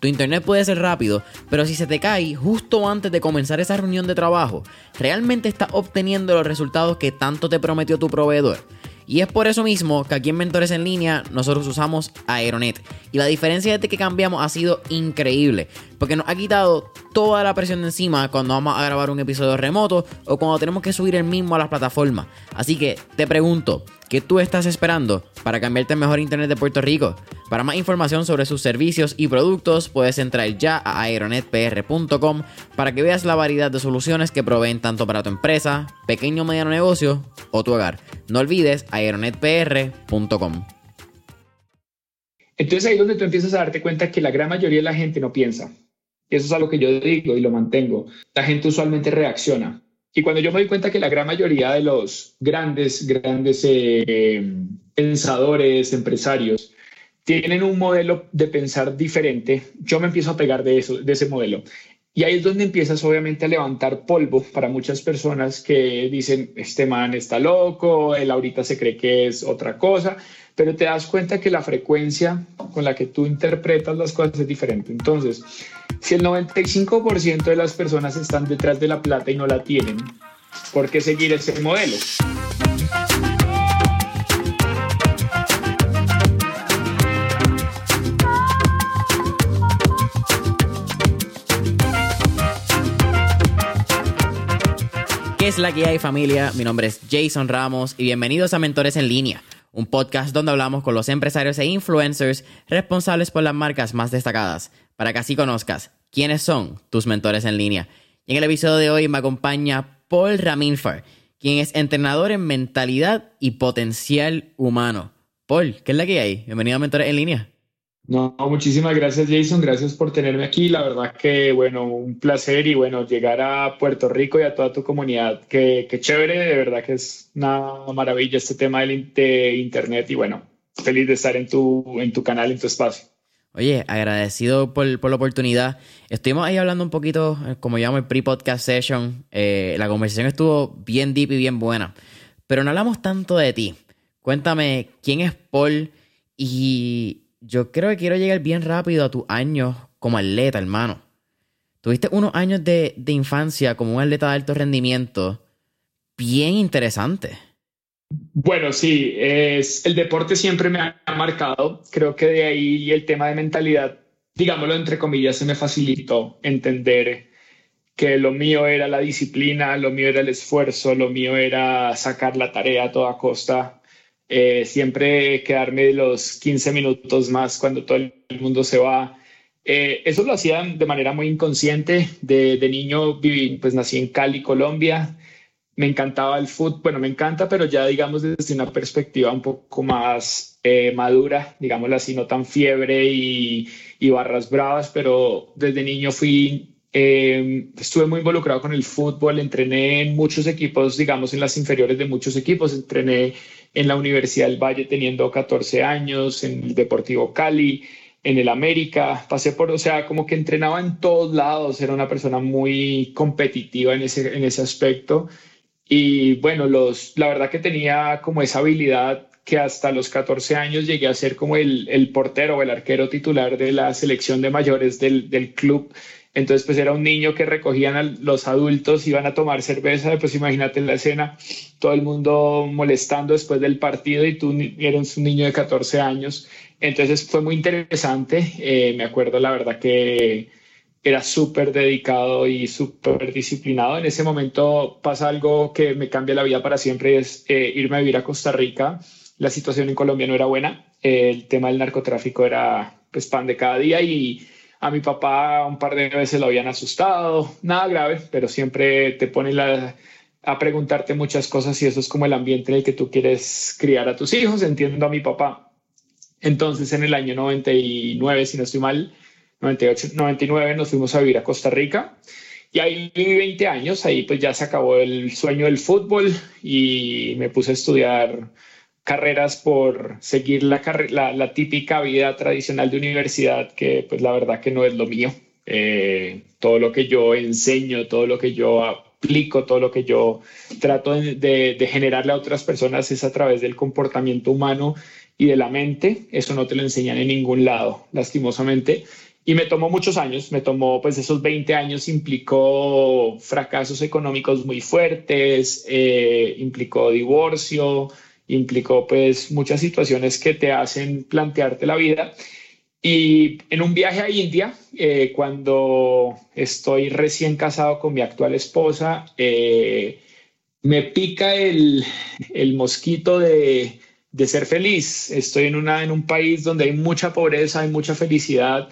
Tu internet puede ser rápido, pero si se te cae justo antes de comenzar esa reunión de trabajo, ¿realmente estás obteniendo los resultados que tanto te prometió tu proveedor? Y es por eso mismo que aquí en Mentores en Línea nosotros usamos Aeronet. Y la diferencia desde que cambiamos ha sido increíble. Porque nos ha quitado toda la presión de encima cuando vamos a grabar un episodio remoto o cuando tenemos que subir el mismo a las plataformas. Así que te pregunto, ¿qué tú estás esperando para cambiarte el mejor internet de Puerto Rico? Para más información sobre sus servicios y productos, puedes entrar ya a aeronetpr.com para que veas la variedad de soluciones que proveen tanto para tu empresa, pequeño o mediano negocio o tu hogar. No olvides aeronetpr.com. Entonces ahí es donde tú empiezas a darte cuenta que la gran mayoría de la gente no piensa. Eso es algo que yo digo y lo mantengo. La gente usualmente reacciona. Y cuando yo me doy cuenta que la gran mayoría de los grandes, grandes eh, pensadores, empresarios, tienen un modelo de pensar diferente, yo me empiezo a pegar de, eso, de ese modelo. Y ahí es donde empiezas obviamente a levantar polvo para muchas personas que dicen, este man está loco, él ahorita se cree que es otra cosa, pero te das cuenta que la frecuencia con la que tú interpretas las cosas es diferente. Entonces, si el 95% de las personas están detrás de la plata y no la tienen, ¿por qué seguir ese modelo? ¿Qué es la que hay familia? Mi nombre es Jason Ramos y bienvenidos a Mentores en línea, un podcast donde hablamos con los empresarios e influencers responsables por las marcas más destacadas, para que así conozcas quiénes son tus mentores en línea. Y en el episodio de hoy me acompaña Paul Raminfar, quien es entrenador en mentalidad y potencial humano. Paul, ¿qué es la que hay? Bienvenido a Mentores en línea. No, muchísimas gracias Jason, gracias por tenerme aquí. La verdad que, bueno, un placer y bueno, llegar a Puerto Rico y a toda tu comunidad. Qué, chévere, de verdad que es una maravilla este tema del, de Internet y bueno, feliz de estar en tu, en tu canal, en tu espacio. Oye, agradecido por, la oportunidad. Estuvimos ahí hablando un poquito, eh, como llamo el pre-podcast session. Eh, la conversación estuvo bien deep y bien buena. Pero no hablamos tanto de ti. Cuéntame quién es Paul y yo creo que quiero llegar bien rápido a tus años como atleta, hermano. Tuviste unos años de, infancia como un atleta de alto rendimiento bien interesante. Bueno, sí, es, el deporte siempre me ha marcado. Creo que de ahí el tema de mentalidad, digámoslo entre comillas, se me facilitó entender que lo mío era la disciplina, lo mío era el esfuerzo, lo mío era sacar la tarea a toda costa eh, siempre quedarme los 15 minutos más cuando todo el mundo se va. Eh, eso lo hacía de manera muy inconsciente. De, niño viví, pues nací en Cali, Colombia. Me encantaba el fútbol, bueno, me encanta, pero ya digamos desde una perspectiva un poco más eh, madura, digámoslo así, no tan fiebre y, y barras bravas, pero desde niño fui estuve muy involucrado con el fútbol, entrené en muchos equipos, digamos en las inferiores de muchos equipos, entrené en la Universidad del Valle teniendo 14 años, en el Deportivo Cali, en el América, pasé por, o sea, como que entrenaba en todos lados, era una persona muy competitiva en ese, en ese aspecto. Y bueno, los, la verdad que tenía como esa habilidad que hasta los 14 años llegué a ser como el, el portero o el arquero titular de la selección de mayores del, del club entonces, pues era un niño que recogían a los adultos, iban a tomar cerveza, pues imagínate la escena, todo el mundo molestando después del partido y tú eres un niño de 14 años. Entonces fue muy interesante, eh, me acuerdo la verdad que era súper dedicado y súper disciplinado. En ese momento pasa algo que me cambia la vida para siempre, es eh, irme a vivir a Costa Rica. La situación en Colombia no era buena, el tema del narcotráfico era pues pan de cada día y a mi papá un par de veces lo habían asustado, nada grave, pero siempre te ponen a preguntarte muchas cosas y eso es como el ambiente en el que tú quieres criar a tus hijos, entiendo a mi papá. Entonces en el año 99, si no estoy mal, 98, 99 nos fuimos a vivir a Costa Rica. Y ahí viví 20 años, ahí pues ya se acabó el sueño del fútbol y me puse a estudiar carreras por seguir la, la, típica vida tradicional de universidad, que pues la verdad que no es lo mío. Eh, todo lo que yo enseño, todo lo que yo aplico, todo lo que yo trato de, de, generarle a otras personas es a través del comportamiento humano y de la mente. Eso no te lo enseñan en ningún lado, lastimosamente. Y me tomó muchos años, me tomó, pues esos 20 años implicó fracasos económicos muy fuertes, eh, implicó divorcio, implicó pues muchas situaciones que te hacen plantearte la vida. Y en un viaje a India, eh, cuando estoy recién casado con mi actual esposa, eh, me pica el, el mosquito de, de, ser feliz. Estoy en, una, en un país donde hay mucha pobreza, hay mucha felicidad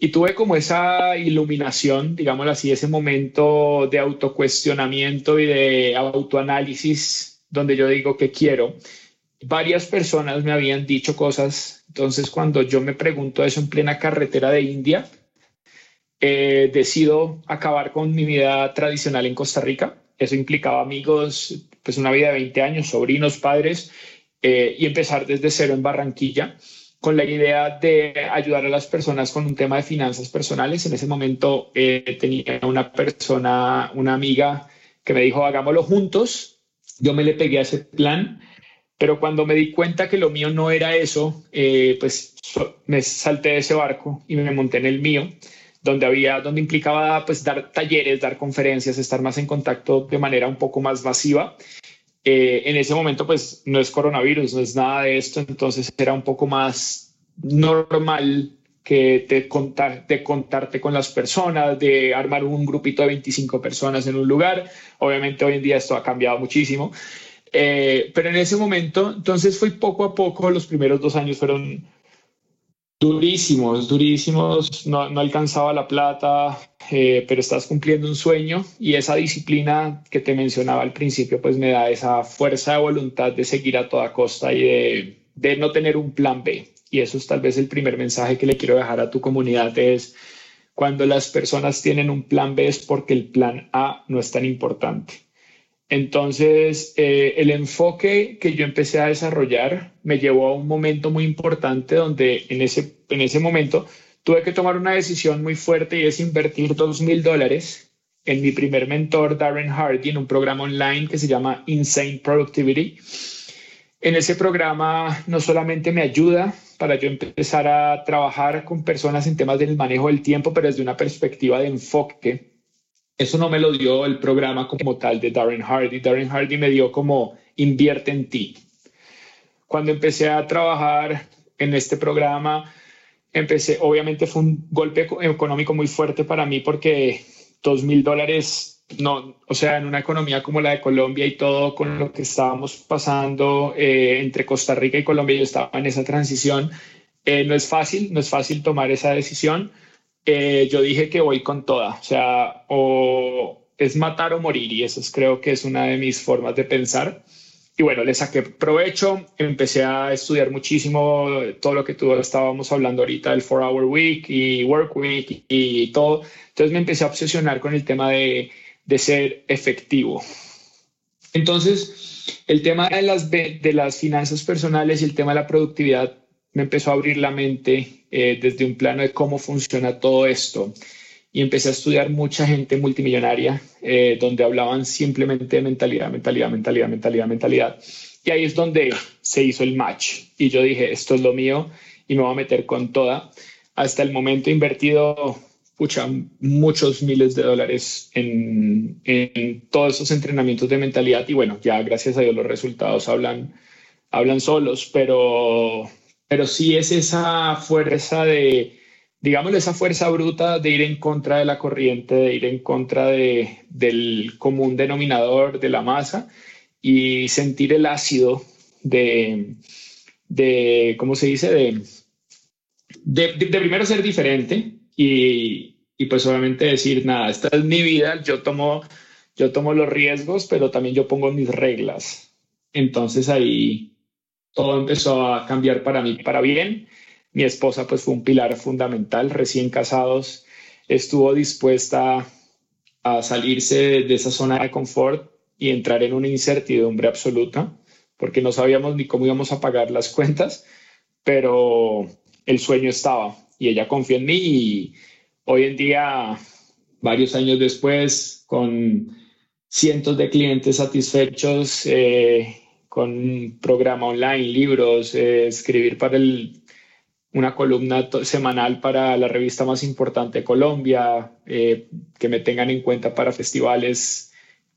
y tuve como esa iluminación, digámoslo así, ese momento de autocuestionamiento y de autoanálisis donde yo digo que quiero. Varias personas me habían dicho cosas, entonces cuando yo me pregunto eso en plena carretera de India, eh, decido acabar con mi vida tradicional en Costa Rica. Eso implicaba amigos, pues una vida de 20 años, sobrinos, padres, eh, y empezar desde cero en Barranquilla con la idea de ayudar a las personas con un tema de finanzas personales. En ese momento eh, tenía una persona, una amiga que me dijo, hagámoslo juntos. Yo me le pegué a ese plan, pero cuando me di cuenta que lo mío no era eso, eh, pues me salté de ese barco y me monté en el mío donde había, donde implicaba pues dar talleres, dar conferencias, estar más en contacto de manera un poco más masiva. Eh, en ese momento pues no es coronavirus, no es nada de esto, entonces era un poco más normal que te contar, de contarte con las personas, de armar un grupito de 25 personas en un lugar. Obviamente hoy en día esto ha cambiado muchísimo, eh, pero en ese momento, entonces fue poco a poco, los primeros dos años fueron durísimos, durísimos, no, no alcanzaba la plata, eh, pero estás cumpliendo un sueño y esa disciplina que te mencionaba al principio, pues me da esa fuerza de voluntad de seguir a toda costa y de, de no tener un plan B. Y eso es tal vez el primer mensaje que le quiero dejar a tu comunidad es cuando las personas tienen un plan B es porque el plan A no es tan importante. Entonces, eh, el enfoque que yo empecé a desarrollar me llevó a un momento muy importante donde en ese, en ese momento tuve que tomar una decisión muy fuerte y es invertir dos mil dólares en mi primer mentor, Darren Hardy, en un programa online que se llama Insane Productivity. En ese programa no solamente me ayuda para yo empezar a trabajar con personas en temas del manejo del tiempo, pero desde una perspectiva de enfoque eso no me lo dio el programa como tal de Darren Hardy. Darren Hardy me dio como invierte en ti. Cuando empecé a trabajar en este programa, empecé, obviamente fue un golpe económico muy fuerte para mí porque dos mil dólares, no, o sea, en una economía como la de Colombia y todo con lo que estábamos pasando eh, entre Costa Rica y Colombia, yo estaba en esa transición. Eh, no es fácil, no es fácil tomar esa decisión eh, yo dije que voy con toda, o sea, o es matar o morir y eso creo que es una de mis formas de pensar. Y bueno, le saqué provecho, empecé a estudiar muchísimo todo lo que tú estábamos hablando ahorita del 4-Hour Week y Work Week y, todo. Entonces me empecé a obsesionar con el tema de, de ser efectivo. Entonces, el tema de las, de las finanzas personales y el tema de la productividad me empezó a abrir la mente eh, desde un plano de cómo funciona todo esto. Y empecé a estudiar mucha gente multimillonaria, eh, donde hablaban simplemente de mentalidad, mentalidad, mentalidad, mentalidad, mentalidad. Y ahí es donde se hizo el match. Y yo dije, esto es lo mío y me voy a meter con toda. Hasta el momento he invertido pucha, muchos miles de dólares en, en todos esos entrenamientos de mentalidad. Y bueno, ya gracias a Dios los resultados hablan, hablan solos, pero pero sí es esa fuerza de, digamos, esa fuerza bruta de ir en contra de la corriente, de ir en contra de, del común denominador de la masa y sentir el ácido de, de ¿cómo se dice? De, de, de primero ser diferente y, y, pues obviamente decir, nada, esta es mi vida, yo tomo, yo tomo los riesgos, pero también yo pongo mis reglas. Entonces ahí todo empezó a cambiar para mí para bien. Mi esposa pues fue un pilar fundamental, recién casados, estuvo dispuesta a salirse de esa zona de confort y entrar en una incertidumbre absoluta, porque no sabíamos ni cómo íbamos a pagar las cuentas, pero el sueño estaba y ella confió en mí y hoy en día, varios años después, con cientos de clientes satisfechos, eh, con un programa online, libros, eh, escribir para el, una columna semanal para la revista más importante de Colombia, eh, que me tengan en cuenta para festivales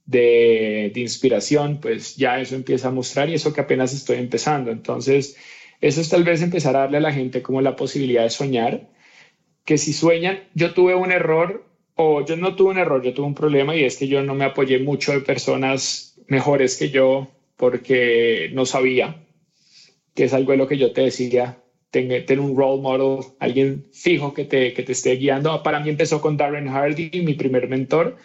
de, de, inspiración, pues ya eso empieza a mostrar y eso que apenas estoy empezando. Entonces, eso es tal vez empezar a darle a la gente como la posibilidad de soñar, que si sueñan, yo tuve un error o yo no tuve un error, yo tuve un problema y es que yo no me apoyé mucho de personas mejores que yo porque no sabía, que es algo de lo que yo te decía, tener, un role model, alguien fijo que te, que te esté guiando. Para mí empezó con Darren Hardy, mi primer mentor,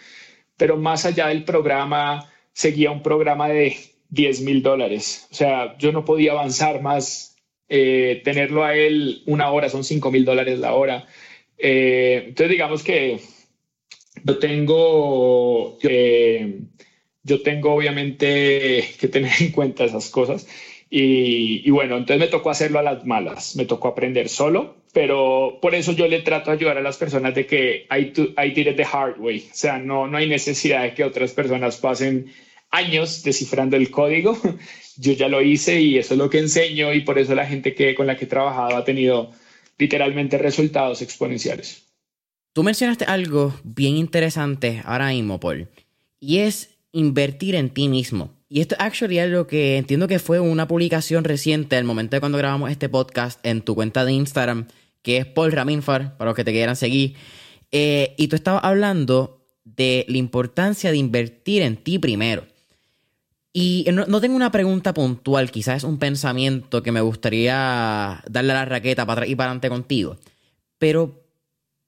pero más allá del programa, seguía un programa de 10 mil dólares. O sea, yo no podía avanzar más. Eh, tenerlo a él una hora son 5 mil dólares la hora. Eh, entonces, digamos que yo tengo, eh, yo tengo obviamente que tener en cuenta esas cosas. Y, bueno, entonces me tocó hacerlo a las malas, me tocó aprender solo, pero por eso yo le trato de ayudar a las personas de que I, I did it the hard way, o sea, no, no hay necesidad de que otras personas pasen años descifrando el código, yo ya lo hice y eso es lo que enseño y por eso la gente que, con la que he trabajado ha tenido literalmente resultados exponenciales. Tú mencionaste algo bien interesante ahora mismo, Paul, y es invertir en ti mismo. Y esto actually es algo que entiendo que fue una publicación reciente, al momento de cuando grabamos este podcast, en tu cuenta de Instagram, que es Paul Raminfar, para los que te quieran seguir. Eh, y tú estabas hablando de la importancia de invertir en ti primero. Y no, no, tengo una pregunta puntual, quizás es un pensamiento que me gustaría darle a la raqueta para atrás y para adelante contigo. Pero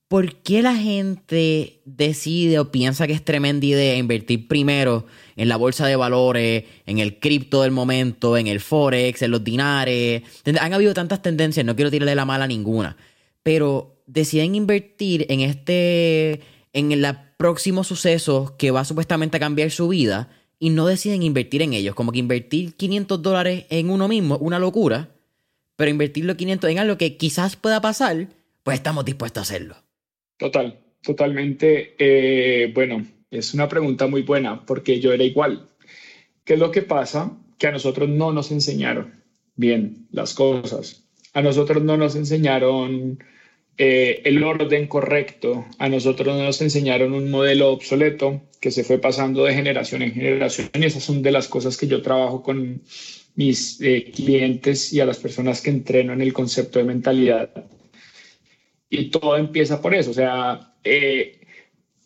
¿por qué la gente decide o piensa que es tremenda idea invertir primero en la bolsa de valores, en el cripto del momento, en el forex, en los dinares? Han habido tantas tendencias, no quiero tirarle la mala a ninguna, pero deciden invertir en este, en el próximo suceso que va supuestamente a cambiar su vida y no deciden invertir en ellos. Como que invertir 500 dólares en uno mismo, una locura, pero invertir los 500 en algo que quizás pueda pasar, pues estamos dispuestos a hacerlo. Total, totalmente. Eh, bueno, es una pregunta muy buena porque yo era igual. ¿Qué es lo que pasa? Que a nosotros no nos enseñaron bien las cosas. A nosotros no nos enseñaron eh, el orden correcto. A nosotros no nos enseñaron un modelo obsoleto que se fue pasando de generación en generación. Y esas son de las cosas que yo trabajo con mis eh, clientes y a las personas que entreno en el concepto de mentalidad y todo empieza por eso. O sea, eh,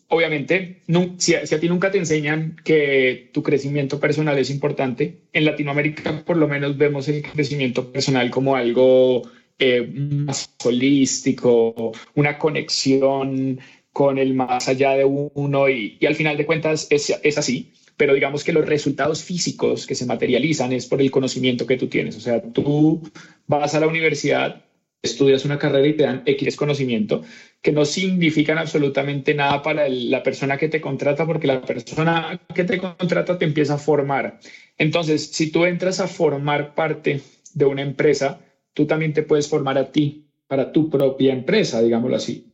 obviamente, si, a, ti nunca te enseñan que tu crecimiento personal es importante, en Latinoamérica por lo menos vemos el crecimiento personal como algo eh, más holístico, una conexión con el más allá de uno y, al final de cuentas es así pero digamos que los resultados físicos que se materializan es por el conocimiento que tú tienes. O sea, tú vas a la universidad estudias una carrera y te dan X conocimiento, que no significan absolutamente nada para la persona que te contrata, porque la persona que te contrata te empieza a formar. Entonces, si tú entras a formar parte de una empresa, tú también te puedes formar a ti, para tu propia empresa, digámoslo así.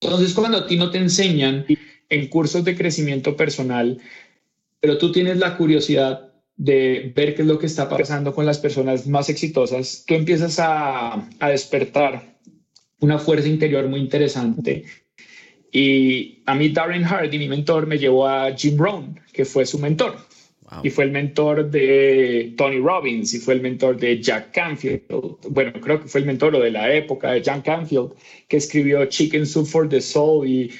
Entonces, cuando a ti no te enseñan en cursos de crecimiento personal, pero tú tienes la curiosidad de ver qué es lo que está pasando con las personas más exitosas, tú empiezas a, despertar una fuerza interior muy interesante. Y a mí Darren Hardy, mi mentor, me llevó a Jim Brown, que fue su mentor. Y fue el mentor de Tony Robbins y fue el mentor de Jack Canfield. Bueno, creo que fue el mentor de la época de Jack Canfield, que escribió Chicken Soup for the Soul y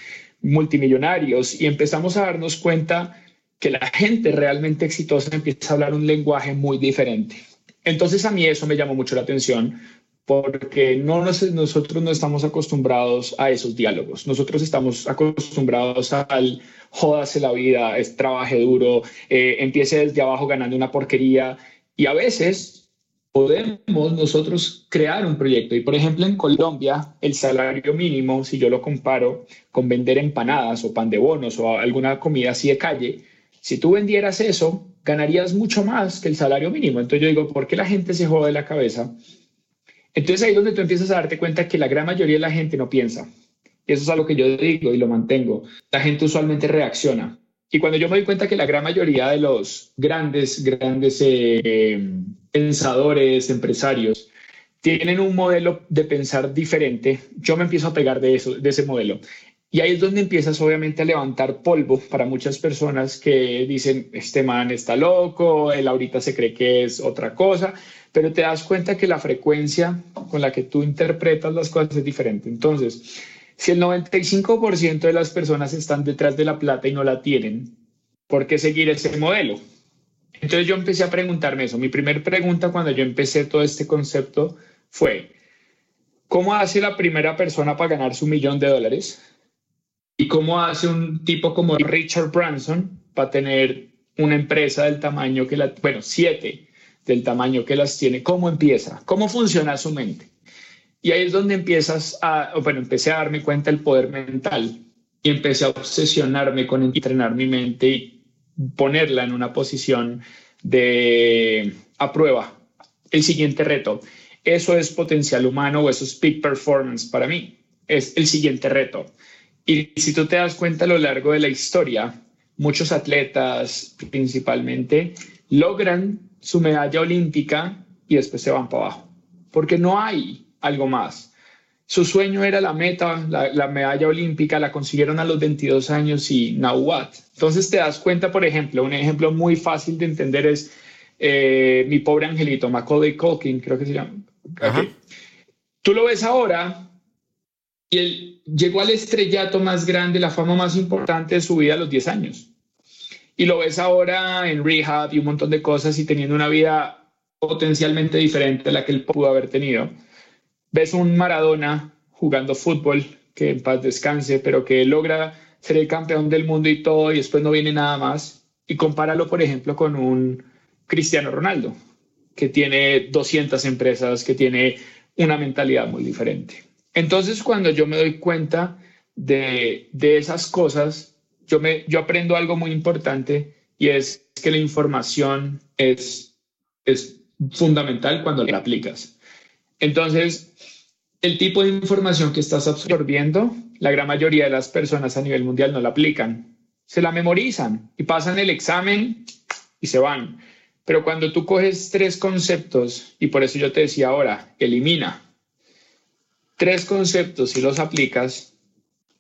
Multimillonarios. Y empezamos a darnos cuenta que la gente realmente exitosa empieza a hablar un lenguaje muy diferente. Entonces a mí eso me llamó mucho la atención porque no nosotros no estamos acostumbrados a esos diálogos. Nosotros estamos acostumbrados al jódase la vida, trabaje duro, eh, empiece desde abajo ganando una porquería y a veces podemos nosotros crear un proyecto. Y por ejemplo, en Colombia, el salario mínimo, si yo lo comparo con vender empanadas o pan de bonos o alguna comida así de calle, si tú vendieras eso, ganarías mucho más que el salario mínimo. Entonces yo digo, ¿por qué la gente se jode la cabeza? Entonces ahí es donde tú empiezas a darte cuenta que la gran mayoría de la gente no piensa. Eso es algo que yo digo y lo mantengo. La gente usualmente reacciona. Y cuando yo me doy cuenta que la gran mayoría de los grandes, grandes eh, pensadores, empresarios, tienen un modelo de pensar diferente, yo me empiezo a pegar de, eso, de ese modelo. Y ahí es donde empiezas obviamente a levantar polvo para muchas personas que dicen, este man está loco, él ahorita se cree que es otra cosa, pero te das cuenta que la frecuencia con la que tú interpretas las cosas es diferente. Entonces, si el 95% de las personas están detrás de la plata y no la tienen, ¿por qué seguir ese modelo? Entonces yo empecé a preguntarme eso. Mi primera pregunta cuando yo empecé todo este concepto fue, ¿cómo hace la primera persona para ganar su millón de dólares? ¿Y cómo hace un tipo como Richard Branson para tener una empresa del tamaño que la, bueno, siete del tamaño que las tiene? ¿Cómo empieza? ¿Cómo funciona su mente? Y ahí es donde empiezas a, bueno, empecé a darme cuenta del poder mental y empecé a obsesionarme con entrenar mi mente y ponerla en una posición de a prueba. El siguiente reto, eso es potencial humano o eso es peak performance para mí, es el siguiente reto. Y si tú te das cuenta a lo largo de la historia, muchos atletas principalmente logran su medalla olímpica y después se van para abajo, porque no hay algo más. Su sueño era la meta, la, medalla olímpica, la consiguieron a los 22 años y now what? Entonces te das cuenta, por ejemplo, un ejemplo muy fácil de entender es eh, mi pobre angelito, Macaulay Culkin, creo que se llama. Tú lo ves ahora y él llegó al estrellato más grande, la fama más importante de su vida a los 10 años. Y lo ves ahora en rehab y un montón de cosas y teniendo una vida potencialmente diferente a la que él pudo haber tenido ves un Maradona jugando fútbol, que en paz descanse, pero que logra ser el campeón del mundo y todo, y después no viene nada más, y compáralo, por ejemplo, con un Cristiano Ronaldo, que tiene 200 empresas, que tiene una mentalidad muy diferente. Entonces, cuando yo me doy cuenta de, esas cosas, yo, me, aprendo algo muy importante y es que la información es, es fundamental cuando la aplicas. Entonces, el tipo de información que estás absorbiendo, la gran mayoría de las personas a nivel mundial no la aplican. Se la memorizan y pasan el examen y se van. Pero cuando tú coges tres conceptos, y por eso yo te decía ahora, elimina tres conceptos y los aplicas,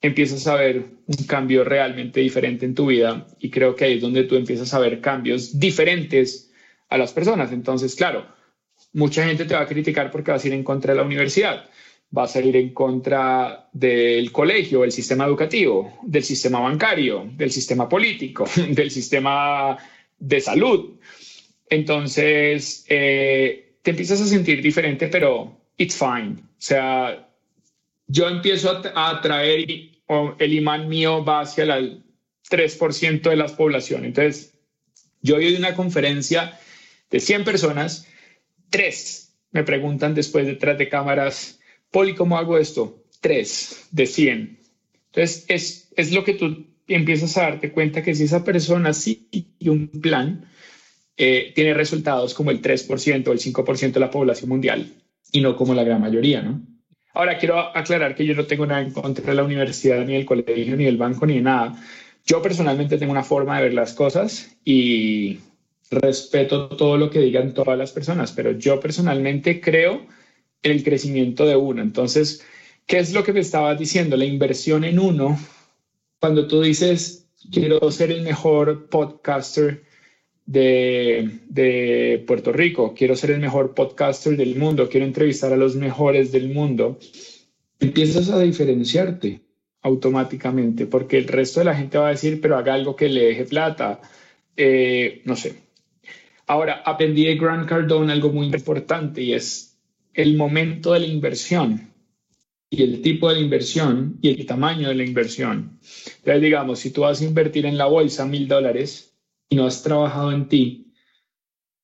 empiezas a ver un cambio realmente diferente en tu vida y creo que ahí es donde tú empiezas a ver cambios diferentes a las personas. Entonces, claro, mucha gente te va a criticar porque vas a ir en contra de la universidad, vas a ir en contra del colegio, el sistema educativo, del sistema bancario, del sistema político, del sistema de salud. Entonces, eh, te empiezas a sentir diferente, pero it's fine. O sea, yo empiezo a, atraer el imán mío va hacia el 3% de la población. Entonces, yo hoy de una conferencia de 100 personas Tres, me preguntan después detrás de cámaras, Poli, ¿cómo hago esto? Tres de 100. Entonces, es, es lo que tú empiezas a darte cuenta que si esa persona sigue un plan, eh, tiene resultados como el 3% o el 5% de la población mundial y no como la gran mayoría, ¿no? Ahora, quiero aclarar que yo no tengo nada en contra de la universidad, ni el colegio, ni el banco, ni de nada. Yo personalmente tengo una forma de ver las cosas y respeto todo lo que digan todas las personas, pero yo personalmente creo en el crecimiento de uno. Entonces, ¿qué es lo que me estabas diciendo? La inversión en uno, cuando tú dices, quiero ser el mejor podcaster de, Puerto Rico, quiero ser el mejor podcaster del mundo, quiero entrevistar a los mejores del mundo, empiezas a diferenciarte automáticamente, porque el resto de la gente va a decir, pero haga algo que le deje plata, eh, no sé, Ahora, aprendí de Grant Cardone algo muy importante y es el momento de la inversión y el tipo de la inversión y el tamaño de la inversión. Entonces, digamos, si tú vas a invertir en la bolsa mil dólares y no has trabajado en ti,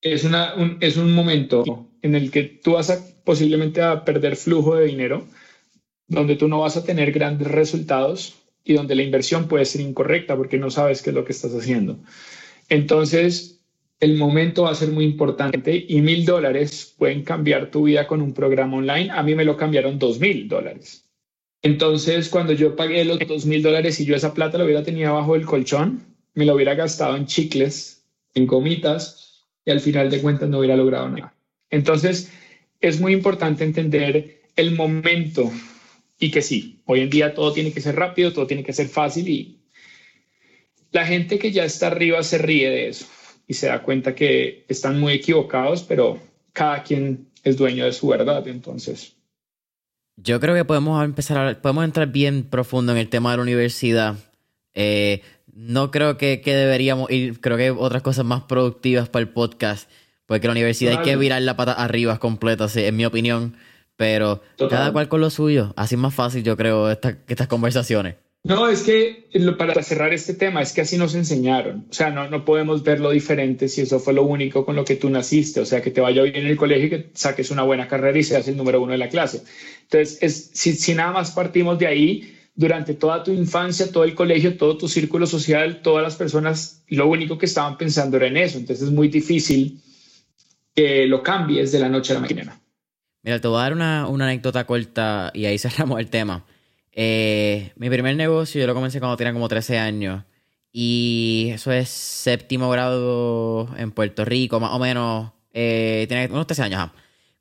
es, una, un, es un momento en el que tú vas a posiblemente a perder flujo de dinero, donde tú no vas a tener grandes resultados y donde la inversión puede ser incorrecta porque no sabes qué es lo que estás haciendo. Entonces, el momento va a ser muy importante y mil dólares pueden cambiar tu vida con un programa online. A mí me lo cambiaron dos mil dólares. Entonces, cuando yo pagué los dos mil dólares y yo esa plata la hubiera tenido abajo del colchón, me lo hubiera gastado en chicles, en gomitas y al final de cuentas no hubiera logrado nada. Entonces, es muy importante entender el momento y que sí, hoy en día todo tiene que ser rápido, todo tiene que ser fácil y la gente que ya está arriba se ríe de eso y se da cuenta que están muy equivocados, pero cada quien es dueño de su verdad, entonces. Yo creo que podemos empezar a, podemos entrar bien profundo en el tema de la universidad. Eh, no creo que, que, deberíamos ir, creo que hay otras cosas más productivas para el podcast, porque la universidad hay que virar la pata arriba completa, en mi opinión. Pero cada cual con lo suyo. Así es más fácil, yo creo, estas conversaciones. No, es que para cerrar este tema, es que así nos enseñaron. O sea, no, no podemos verlo diferente si eso fue lo único con lo que tú naciste. O sea, que te vaya bien en el colegio y que saques una buena carrera y seas el número uno de la clase. Entonces, es, si, si nada más partimos de ahí, durante toda tu infancia, todo el colegio, todo tu círculo social, todas las personas, lo único que estaban pensando era en eso. Entonces, es muy difícil que lo cambies de la noche a la mañana. Mira, te voy a dar una, una anécdota corta y ahí cerramos el tema. Eh, mi primer negocio yo lo comencé cuando tenía como 13 años. Y eso es séptimo grado en Puerto Rico, más o menos. Eh, unos 13 años.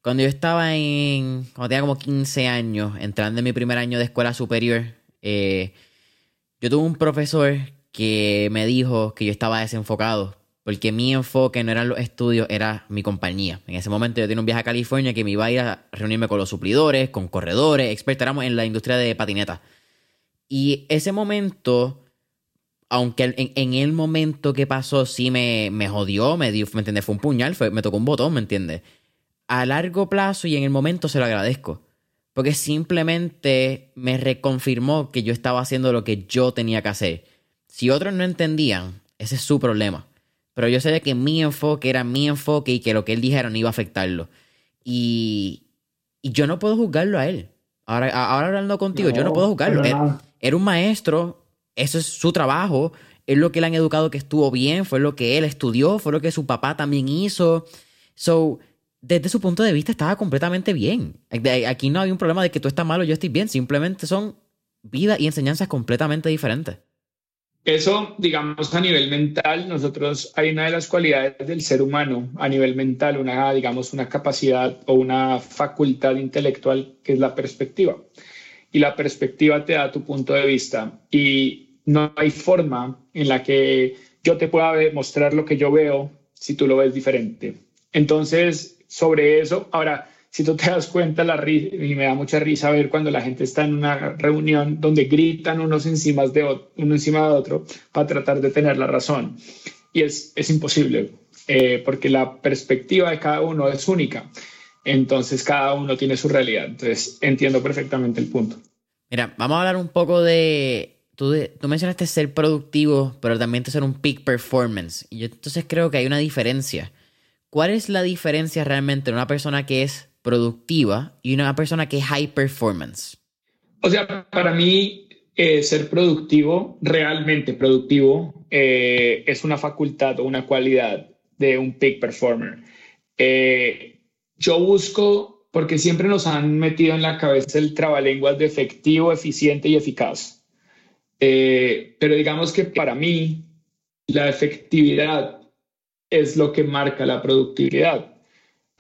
Cuando yo estaba en. Cuando tenía como 15 años, entrando en mi primer año de escuela superior, eh, yo tuve un profesor que me dijo que yo estaba desenfocado porque mi enfoque no eran los estudios, era mi compañía. En ese momento yo tenía un viaje a California que me iba a ir a reunirme con los suplidores, con corredores, expertos, en la industria de patineta. Y ese momento, aunque en, el momento que pasó sí me, me jodió, me dio, ¿me entiendes? Fue un puñal, me tocó un botón, ¿me entiendes? A largo plazo y en el momento se lo agradezco. Porque simplemente me reconfirmó que yo estaba haciendo lo que yo tenía que hacer. Si otros no entendían, ese es su problema. Pero yo sabía que mi enfoque era mi enfoque y que lo que él dijera no iba a afectarlo. Y, y yo no puedo juzgarlo a él. Ahora, ahora hablando contigo, yo no puedo juzgarlo. Era, un maestro, eso es su trabajo, es lo que le han educado que estuvo bien, fue lo que él estudió, fue lo que su papá también hizo. So, desde su punto de vista estaba completamente bien. Aquí no había un problema de que tú estás mal o yo estoy bien, simplemente son vidas y enseñanzas completamente diferentes. Eso, digamos, a nivel mental, nosotros hay una de las cualidades del ser humano a nivel mental, una, digamos, una capacidad o una facultad intelectual que es la perspectiva. Y la perspectiva te da tu punto de vista y no hay forma en la que yo te pueda mostrar lo que yo veo si tú lo ves diferente. Entonces, sobre eso, ahora, si tú te das cuenta, la y me da mucha risa ver cuando la gente está en una reunión donde gritan unos encima de, uno encima de otro para tratar de tener la razón. Y es, es imposible, eh, porque la perspectiva de cada uno es única. Entonces, cada uno tiene su realidad. Entonces, entiendo perfectamente el punto. Mira, vamos a hablar un poco de... Tú, tú mencionaste ser productivo, pero también ser un peak performance. Y yo entonces creo que hay una diferencia. ¿Cuál es la diferencia realmente de una persona que es productiva y una persona que es high performance? O sea, para mí eh, ser productivo, realmente productivo, eh, es una facultad o una cualidad de un peak performer. Eh, yo busco, porque siempre nos han metido en la cabeza el trabalenguas de efectivo, eficiente y eficaz. pero digamos que para mí la efectividad es lo que marca la productividad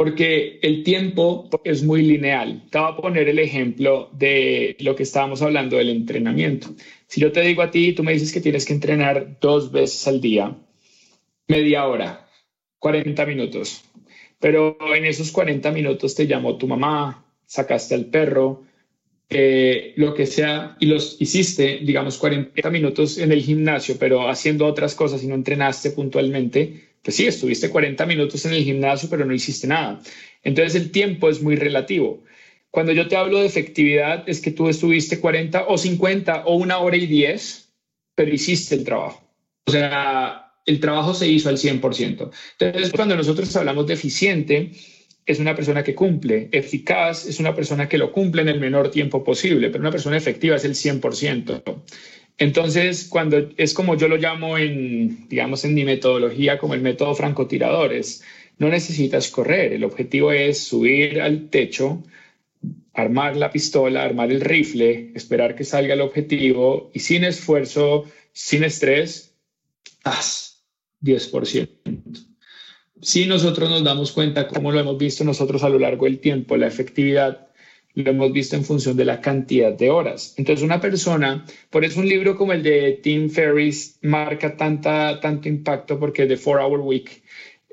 porque el tiempo es muy lineal. Te voy a poner el ejemplo de lo que estábamos hablando del entrenamiento. Si yo te digo a ti, tú me dices que tienes que entrenar dos veces al día, media hora, 40 minutos, pero en esos 40 minutos te llamó tu mamá, sacaste al perro, eh, lo que sea, y los hiciste, digamos, 40 minutos en el gimnasio, pero haciendo otras cosas y no entrenaste puntualmente, pues sí, estuviste 40 minutos en el gimnasio, pero no hiciste nada. Entonces el tiempo es muy relativo. Cuando yo te hablo de efectividad, es que tú estuviste 40 o 50 o una hora y 10, pero hiciste el trabajo. O sea, el trabajo se hizo al 100%. Entonces, cuando nosotros hablamos de eficiente, es una persona que cumple. Eficaz es una persona que lo cumple en el menor tiempo posible, pero una persona efectiva es el 100%. Entonces, cuando es como yo lo llamo en, digamos, en mi metodología como el método francotiradores, no necesitas correr, el objetivo es subir al techo, armar la pistola, armar el rifle, esperar que salga el objetivo y sin esfuerzo, sin estrés, haz 10%. Si nosotros nos damos cuenta, como lo hemos visto nosotros a lo largo del tiempo, la efectividad lo hemos visto en función de la cantidad de horas. Entonces, una persona, por eso un libro como el de Tim Ferriss marca tanta, tanto impacto porque The Four Hour Week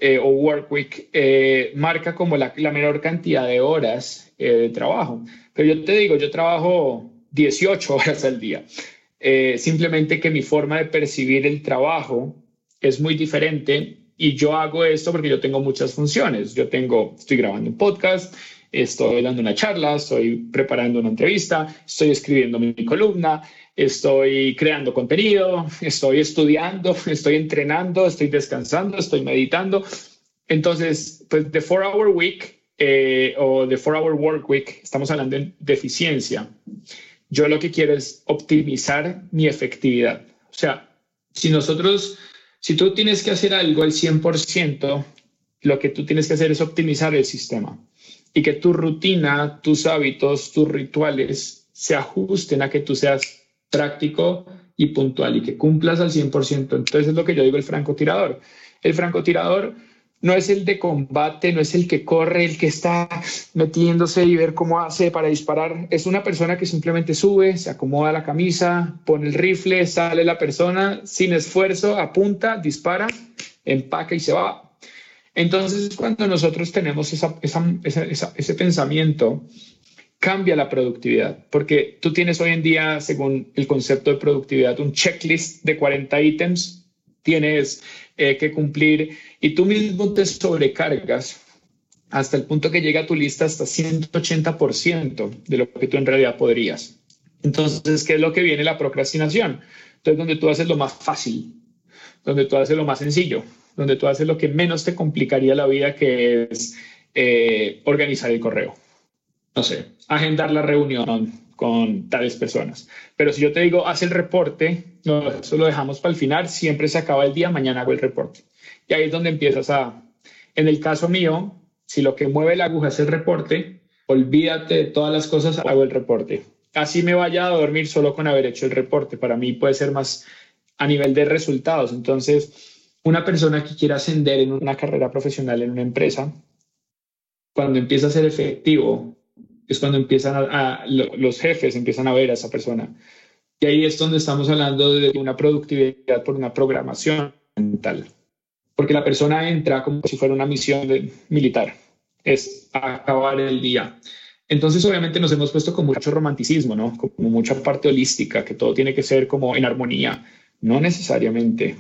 eh, o Work Week eh, marca como la, la, menor cantidad de horas eh, de trabajo. Pero yo te digo, yo trabajo 18 horas al día. simplemente que mi forma de percibir el trabajo es muy diferente y yo hago esto porque yo tengo muchas funciones. Yo tengo, estoy grabando un podcast, estoy dando una charla, estoy preparando una entrevista, estoy escribiendo mi columna, estoy creando contenido, estoy estudiando, estoy entrenando, estoy descansando, estoy meditando. Entonces, pues the four hour week eh, o the four hour work week, estamos hablando de eficiencia. Yo lo que quiero es optimizar mi efectividad. O sea, si nosotros, si tú tienes que hacer algo al 100%, lo que tú tienes que hacer es optimizar el sistema y que tu rutina, tus hábitos, tus rituales se ajusten a que tú seas práctico y puntual y que cumplas al 100%. Entonces es lo que yo digo el francotirador. El francotirador no es el de combate, no es el que corre, el que está metiéndose y ver cómo hace para disparar. Es una persona que simplemente sube, se acomoda la camisa, pone el rifle, sale la persona sin esfuerzo, apunta, dispara, empaca y se va. Entonces, cuando nosotros tenemos ese pensamiento, cambia la productividad, porque tú tienes hoy en día, según el concepto de productividad, un checklist de 40 ítems, tienes eh, que cumplir y tú mismo te sobrecargas hasta el punto que llega a tu lista hasta 180% de lo que tú en realidad podrías. Entonces, ¿qué es lo que viene? La procrastinación. Entonces, donde tú haces lo más fácil, donde tú haces lo más sencillo, donde tú haces lo que menos te complicaría la vida, que es eh, organizar el correo. No sé, agendar la reunión con tales personas. Pero si yo te digo, haz el reporte, no, eso lo dejamos para el final, siempre se acaba el día, mañana hago el reporte. Y ahí es donde empiezas a, en el caso mío, si lo que mueve la aguja es el reporte, olvídate de todas las cosas, hago el reporte. Así me vaya a dormir solo con haber hecho el reporte. Para mí puede ser más a nivel de resultados. Entonces, una persona que quiera ascender en una carrera profesional en una empresa, cuando empieza a ser efectivo, es cuando empiezan a, los jefes empiezan a ver a esa persona. Y ahí es donde estamos hablando de una productividad por una programación mental. Porque la persona entra como si fuera una misión militar, es acabar el día. Entonces, obviamente nos hemos puesto con mucho romanticismo, ¿no? Como mucha parte holística, que todo tiene que ser como en armonía. No necesariamente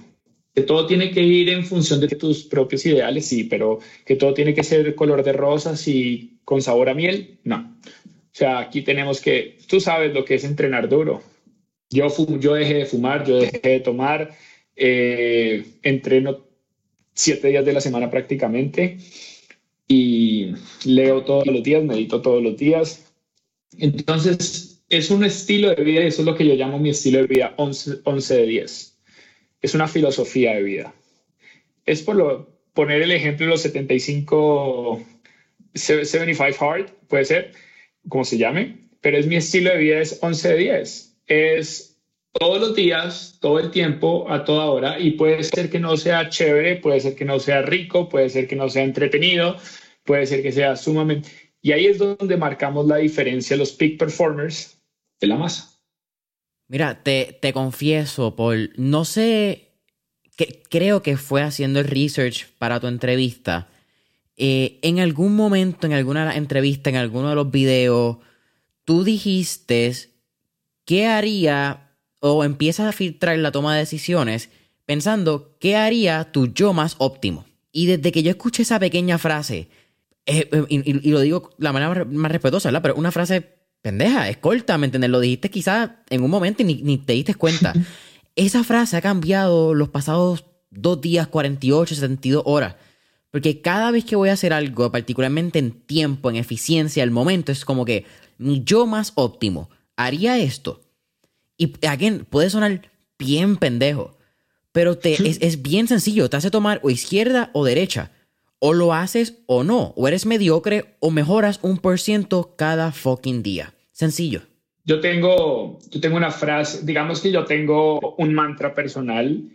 que todo tiene que ir en función de tus propios ideales, sí, pero que todo tiene que ser color de rosas y con sabor a miel, no. O sea, aquí tenemos que, tú sabes lo que es entrenar duro. Yo, yo dejé de fumar, yo dejé de tomar, eh, entreno siete días de la semana prácticamente y leo todos los días, medito todos los días. Entonces, es un estilo de vida y eso es lo que yo llamo mi estilo de vida 11, 11 de 10 es una filosofía de vida. Es por lo, poner el ejemplo de los 75, 75 Hard, puede ser, como se llame, pero es mi estilo de vida, es 11 de 10. Es todos los días, todo el tiempo, a toda hora, y puede ser que no sea chévere, puede ser que no sea rico, puede ser que no sea entretenido, puede ser que sea sumamente... Y ahí es donde marcamos la diferencia, los peak performers de la masa. Mira, te, te confieso, Paul, no sé, que, creo que fue haciendo el research para tu entrevista. Eh, en algún momento, en alguna entrevista, en alguno de los videos, tú dijiste qué haría o empiezas a filtrar la toma de decisiones pensando qué haría tu yo más óptimo. Y desde que yo escuché esa pequeña frase, eh, eh, y, y, lo digo la manera más respetuosa, ¿verdad? Pero una frase pendeja, es corta, ¿me entiendes? Lo dijiste quizás en un momento y ni, te diste cuenta. Esa frase ha cambiado los pasados dos días, 48, 72 horas. Porque cada vez que voy a hacer algo, particularmente en tiempo, en eficiencia, el momento, es como que yo más óptimo haría esto. Y again, puede sonar bien pendejo, pero te, es, es bien sencillo. Te hace tomar o izquierda o derecha. O lo haces o no. O eres mediocre o mejoras un por ciento cada fucking día. Sencillo. Yo tengo, yo tengo una frase, digamos que yo tengo un mantra personal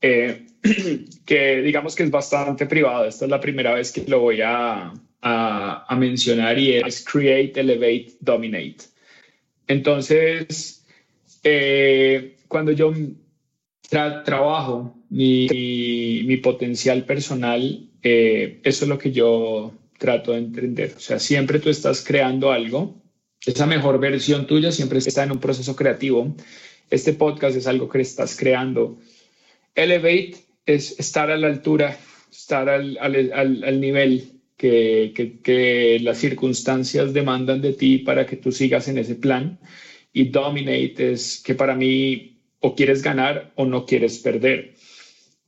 eh, que digamos que es bastante privado. Esta es la primera vez que lo voy a, a, mencionar y es create, elevate, dominate. Entonces, eh, cuando yo trabajo mi, mi, potencial personal, eh, eso es lo que yo trato de entender. O sea, siempre tú estás creando algo, esa mejor versión tuya siempre está en un proceso creativo. Este podcast es algo que estás creando. Elevate es estar a la altura, estar al, nivel que, que, las circunstancias demandan de ti para que tú sigas en ese plan. Y dominate es que para mí o quieres ganar o no quieres perder.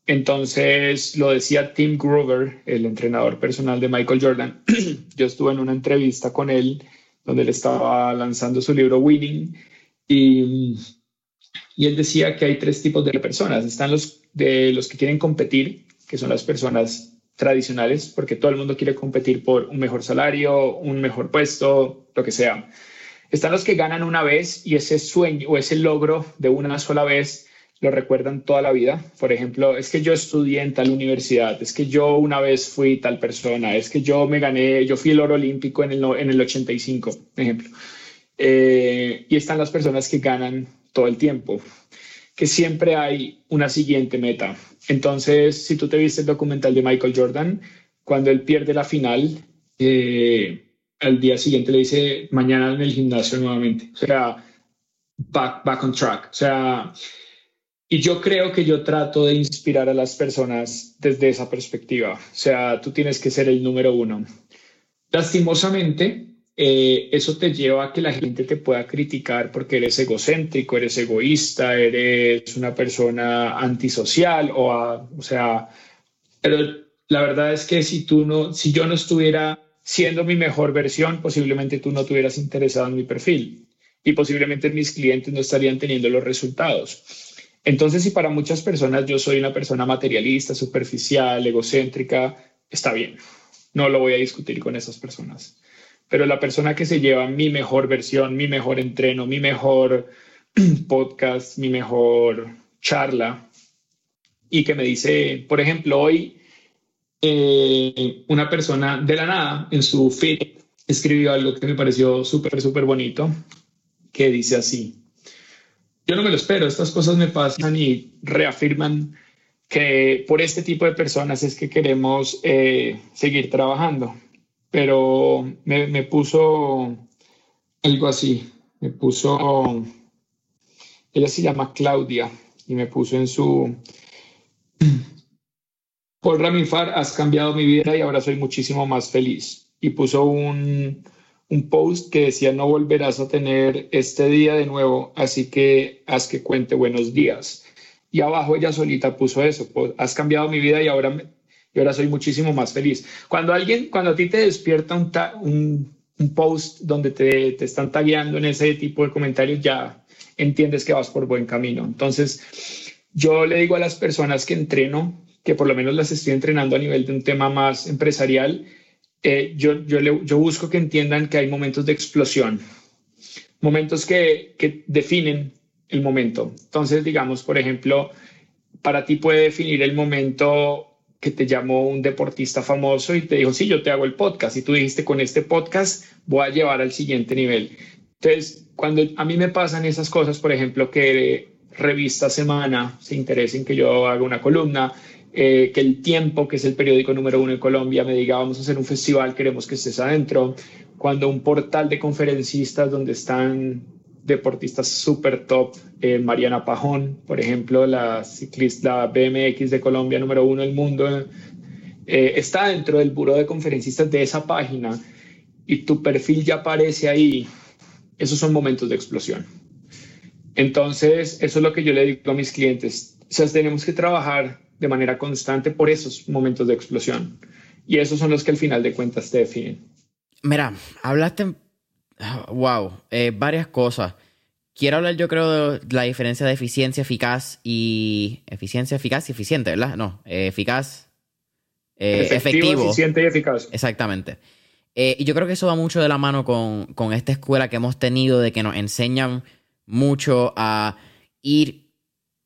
Entonces, lo decía Tim Grover, el entrenador personal de Michael Jordan. Yo estuve en una entrevista con él donde él estaba lanzando su libro Winning y, y él decía que hay tres tipos de personas. Están los, de los que quieren competir, que son las personas tradicionales, porque todo el mundo quiere competir por un mejor salario, un mejor puesto, lo que sea. Están los que ganan una vez y ese sueño o ese logro de una sola vez lo recuerdan toda la vida. Por ejemplo, es que yo estudié en tal universidad, es que yo una vez fui tal persona, es que yo me gané, yo fui el oro olímpico en el, en el 85, por ejemplo. Eh, y están las personas que ganan todo el tiempo, que siempre hay una siguiente meta. Entonces, si tú te viste el documental de Michael Jordan, cuando él pierde la final, eh, al día siguiente le dice, mañana en el gimnasio nuevamente. O sea, back, back on track. O sea, y yo creo que yo trato de inspirar a las personas desde esa perspectiva. O sea, tú tienes que ser el número uno. Lastimosamente, eh, eso te lleva a que la gente te pueda criticar porque eres egocéntrico, eres egoísta, eres una persona antisocial o, o sea, pero la verdad es que si tú no, si yo no estuviera siendo mi mejor versión, posiblemente tú no tuvieras interesado en mi perfil y posiblemente mis clientes no estarían teniendo los resultados. Entonces, si para muchas personas yo soy una persona materialista, superficial, egocéntrica, está bien. No lo voy a discutir con esas personas. Pero la persona que se lleva mi mejor versión, mi mejor entreno, mi mejor podcast, mi mejor charla, y que me dice, por ejemplo, hoy eh, una persona de la nada en su feed escribió algo que me pareció súper, súper bonito, que dice así, yo no me lo espero, estas cosas me pasan y reafirman que por este tipo de personas es que queremos eh, seguir trabajando. Pero me, puso algo así, me puso, ella se llama Claudia y me puso en su, Paul Ramifar, has cambiado mi vida y ahora soy muchísimo más feliz. Y puso un, un post que decía no volverás a tener este día de nuevo, así que haz que cuente buenos días. Y abajo ella solita puso eso, has cambiado mi vida y ahora, y ahora soy muchísimo más feliz. Cuando alguien, cuando a ti te despierta un, un, un post donde te, te están tagueando en ese tipo de comentarios, ya entiendes que vas por buen camino. Entonces, yo le digo a las personas que entreno, que por lo menos las estoy entrenando a nivel de un tema más empresarial, eh, yo, yo, yo, busco que entiendan que hay momentos de explosión, momentos que, que definen el momento. Entonces, digamos, por ejemplo, para ti puede definir el momento que te llamó un deportista famoso y te dijo, sí, yo te hago el podcast. Y tú dijiste, con este podcast voy a llevar al siguiente nivel. Entonces, cuando a mí me pasan esas cosas, por ejemplo, que revista semana se interesen que yo haga una columna, eh, que el tiempo, que es el periódico número uno en Colombia, me diga vamos a hacer un festival, queremos que estés adentro. Cuando un portal de conferencistas donde están deportistas súper top, eh, Mariana Pajón, por ejemplo, la ciclista BMX de Colombia número uno del mundo, eh, está dentro del buro de conferencistas de esa página y tu perfil ya aparece ahí, esos son momentos de explosión. Entonces, eso es lo que yo le digo a mis clientes. O sea, tenemos que trabajar de manera constante por esos momentos de explosión. Y esos son los que al final de cuentas te definen. Mira, hablaste, wow, eh, varias cosas. Quiero hablar, yo creo, de la diferencia de eficiencia eficaz y eficiencia eficaz y eficiente, ¿verdad? No, eh, eficaz, eh, efectivo, eficiente y eficaz. Exactamente. y yo creo que eso va mucho de la mano con, con esta escuela que hemos tenido de que nos enseñan mucho a ir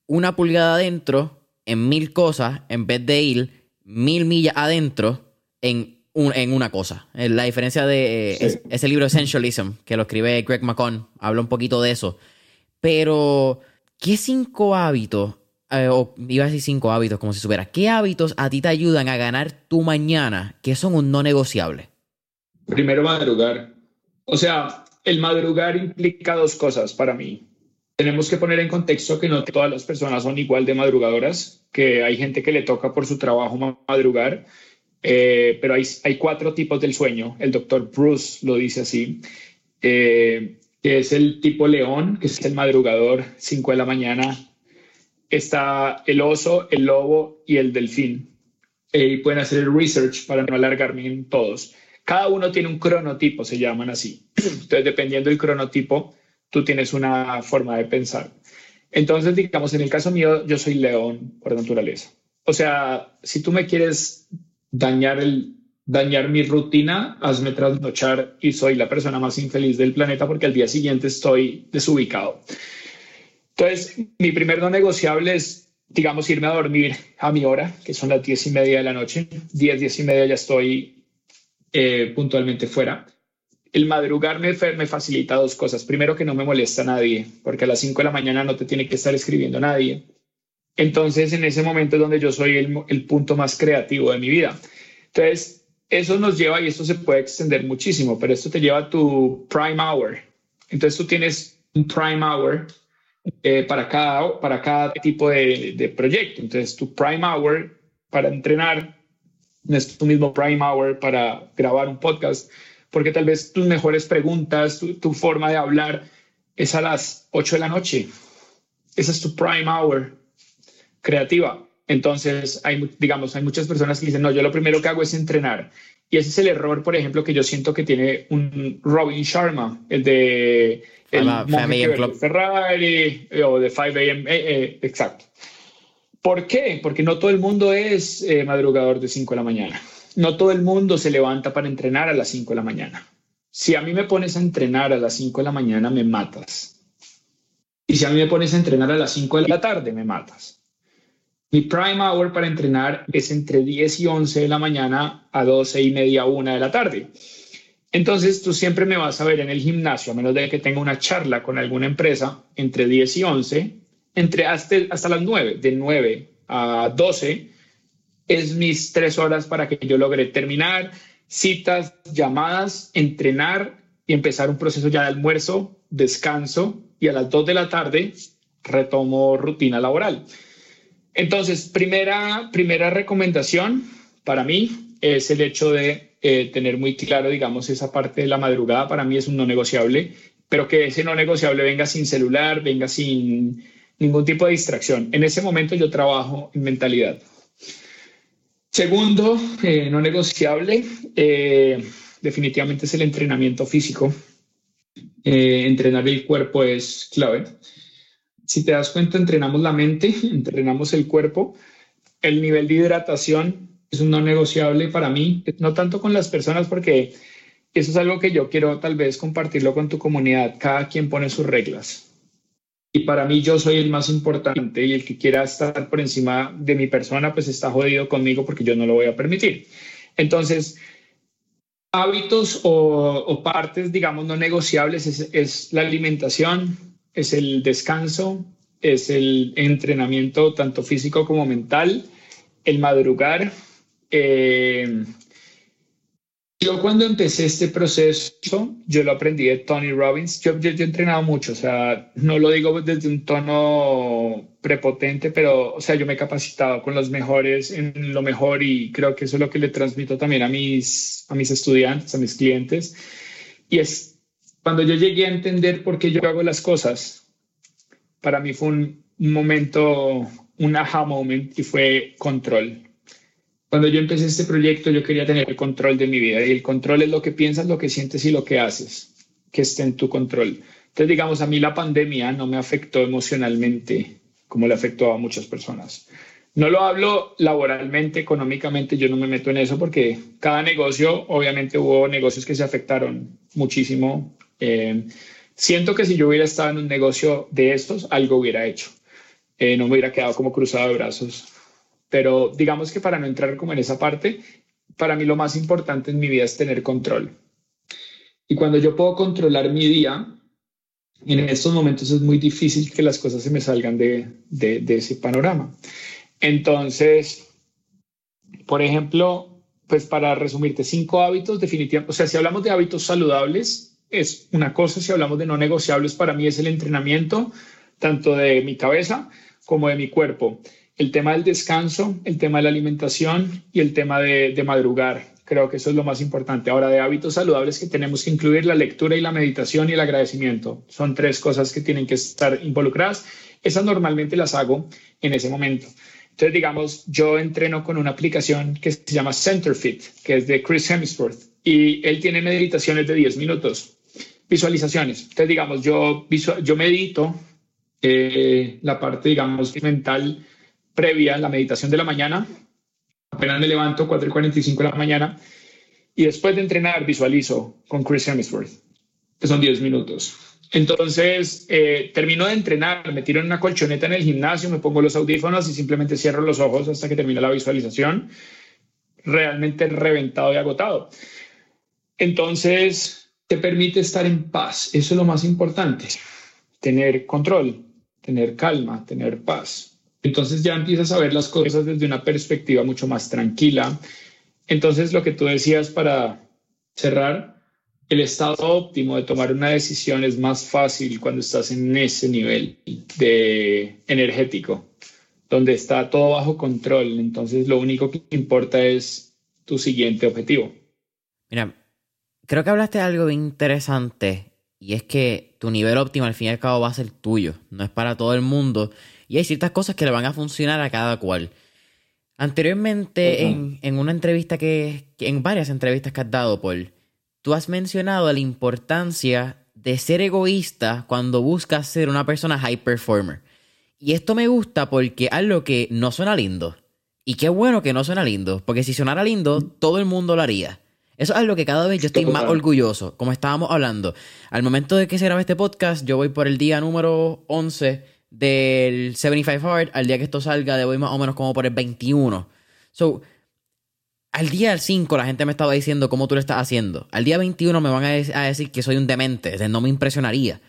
una pulgada adentro en mil cosas en vez de ir mil millas adentro en en una cosa. Eh, la diferencia de eh, ese libro Essentialism, que lo escribe Greg McCon, habla un poquito de eso. Pero, ¿qué cinco hábitos, eh, o iba a decir cinco hábitos como si supiera, qué hábitos a ti te ayudan a ganar tu mañana que son un no negociable? Primero, madrugar. O sea, el madrugar implica dos cosas para mí. Tenemos que poner en contexto que no todas las personas son igual de madrugadoras, que hay gente que le toca por su trabajo madrugar eh, pero hay, hay, cuatro tipos del sueño. El doctor Bruce lo dice así, eh, es el tipo león, que es el madrugador, 5 de la mañana. Está el oso, el lobo y el delfín. Eh, pueden hacer el research para no alargarme en todos. Cada uno tiene un cronotipo, se llaman así. Entonces, dependiendo del cronotipo, tú tienes una forma de pensar. Entonces, digamos, en el caso mío, yo soy león por naturaleza. O sea, si tú me quieres dañar, el, dañar mi rutina, hazme trasnochar y soy la persona más infeliz del planeta porque al día siguiente estoy desubicado. Entonces, mi primer no negociable es, digamos, irme a dormir a mi hora, que son las diez y media de la noche. Diez, diez y media ya estoy eh, puntualmente fuera. El madrugar me, me, facilita dos cosas. Primero, que no me molesta nadie, porque a las cinco de la mañana no te tiene que estar escribiendo nadie. Entonces, en ese momento es donde yo soy el, punto más creativo de mi vida. Entonces, eso nos lleva, y esto se puede extender muchísimo, pero esto te lleva a tu prime hour. Entonces, tú tienes un prime hour eh, para, cada, para cada tipo de, de, proyecto. Entonces, tu prime hour para entrenar no es tu mismo prime hour para grabar un podcast, porque tal vez tus mejores preguntas, tu, tu forma de hablar es a las 8 de la noche. Esa es tu prime hour creativa. Entonces, hay, digamos, hay muchas personas que dicen, no, yo lo primero que hago es entrenar. Y ese es el error, por ejemplo, que yo siento que tiene un Robin Sharma, el de el Club Ferrari eh, o de 5 AM, eh, eh, exacto. ¿Por qué? Porque no todo el mundo es madrugador de 5 de la mañana. No todo el mundo se levanta para entrenar a las 5 de la mañana. Si a mí me pones a entrenar a las 5 de la mañana, me matas. Y si a mí me pones a entrenar a las 5 de la tarde, me matas. Mi prime hour para entrenar es entre 10 y 11 de la mañana a 12 y media, 1 de la tarde. Entonces tú siempre me vas a ver en el gimnasio, a menos de que tenga una charla con alguna empresa, entre 10 y 11, entre hasta, hasta las 9, de 9 a 12, es mis tres horas para que yo logre terminar citas, llamadas, entrenar y empezar un proceso ya de almuerzo, descanso y a las 2 de la tarde retomo rutina laboral. Entonces, primera, primera recomendación para mí es el hecho de eh, tener muy claro, digamos, esa parte de la madrugada para mí es un no negociable, pero que ese no negociable venga sin celular, venga sin ningún tipo de distracción. En ese momento yo trabajo en mentalidad. Segundo, eh, no negociable, eh, definitivamente es el entrenamiento físico. entrenar el cuerpo es clave si te das cuenta, entrenamos la mente, entrenamos el cuerpo. El nivel de hidratación es un no negociable para mí, no tanto con las personas, porque eso es algo que yo quiero tal vez compartirlo con tu comunidad. Cada quien pone sus reglas. Y para mí yo soy el más importante y el que quiera estar por encima de mi persona, pues está jodido conmigo porque yo no lo voy a permitir. Entonces, hábitos o, partes, digamos, no negociables es la alimentación, es el descanso, es el entrenamiento tanto físico como mental, el madrugar. Eh, yo cuando empecé este proceso, yo lo aprendí de Tony Robbins. Yo, yo, he entrenado mucho, o sea, no lo digo desde un tono prepotente, pero, o sea, yo me he capacitado con los mejores en lo mejor y creo que eso es lo que le transmito también a mis, a mis estudiantes, a mis clientes. Y es cuando yo llegué a entender por qué yo hago las cosas, para mí fue un momento, un aha moment y fue control. Cuando yo empecé este proyecto, yo quería tener el control de mi vida y el control es lo que piensas, lo que sientes y lo que haces, que esté en tu control. Entonces, digamos, a mí la pandemia no me afectó emocionalmente como le afectó a muchas personas. No lo hablo laboralmente, económicamente, yo no me meto en eso porque cada negocio, obviamente hubo negocios que se afectaron muchísimo. Eh, siento que si yo hubiera estado en un negocio de estos, algo hubiera hecho. Eh, no me hubiera quedado como cruzado de brazos. Pero digamos que para no entrar como en esa parte, para mí lo más importante en mi vida es tener control. Y cuando yo puedo controlar mi día, en estos momentos es muy difícil que las cosas se me salgan de, de, ese panorama. Entonces, por ejemplo, pues para resumirte, cinco hábitos definitivamente, o sea, si hablamos de hábitos saludables, es una cosa, si hablamos de no negociables, para mí es el entrenamiento, tanto de mi cabeza como de mi cuerpo el tema del descanso, el tema de la alimentación y el tema de, madrugar. Creo que eso es lo más importante. Ahora, de hábitos saludables que tenemos que incluir la lectura y la meditación y el agradecimiento. Son tres cosas que tienen que estar involucradas. Esas normalmente las hago en ese momento. Entonces, digamos, yo entreno con una aplicación que se llama CenterFit, que es de Chris Hemsworth, y él tiene meditaciones de 10 minutos, visualizaciones. Entonces, digamos, yo, yo medito eh, la parte, digamos, mental previa, la meditación de la mañana. Apenas me levanto, 4 y 45 de la mañana. Y después de entrenar, visualizo con Chris Hemsworth, que son 10 minutos. Entonces, eh, termino de entrenar, me tiro en una colchoneta en el gimnasio, me pongo los audífonos y simplemente cierro los ojos hasta que termina la visualización. Realmente reventado y agotado. Entonces, te permite estar en paz. Eso es lo más importante. Tener control, tener calma, tener paz. Entonces ya empiezas a ver las cosas desde una perspectiva mucho más tranquila. Entonces lo que tú decías para cerrar, el estado óptimo de tomar una decisión es más fácil cuando estás en ese nivel de energético, donde está todo bajo control. Entonces lo único que importa es tu siguiente objetivo. Mira, creo que hablaste de algo interesante y es que tu nivel óptimo al fin y al cabo va a ser tuyo, no es para todo el mundo y hay ciertas cosas que le van a funcionar a cada cual. Anteriormente, en, una entrevista que, en varias entrevistas que has dado, Paul, tú has mencionado la importancia de ser egoísta cuando buscas ser una persona high performer. Y esto me gusta porque es algo que no suena lindo. Y qué bueno que no suena lindo, porque si sonara lindo, todo el mundo lo haría. Eso es algo que cada vez yo estoy más orgulloso, como estábamos hablando. Al momento de que se grabe este podcast, yo voy por el día número 11 del 75 Hard al día que esto salga, de hoy más o menos como por el 21. So, al día 5 la gente me estaba diciendo cómo tú lo estás haciendo. Al día 21 me van a, decir que soy un demente, no me impresionaría.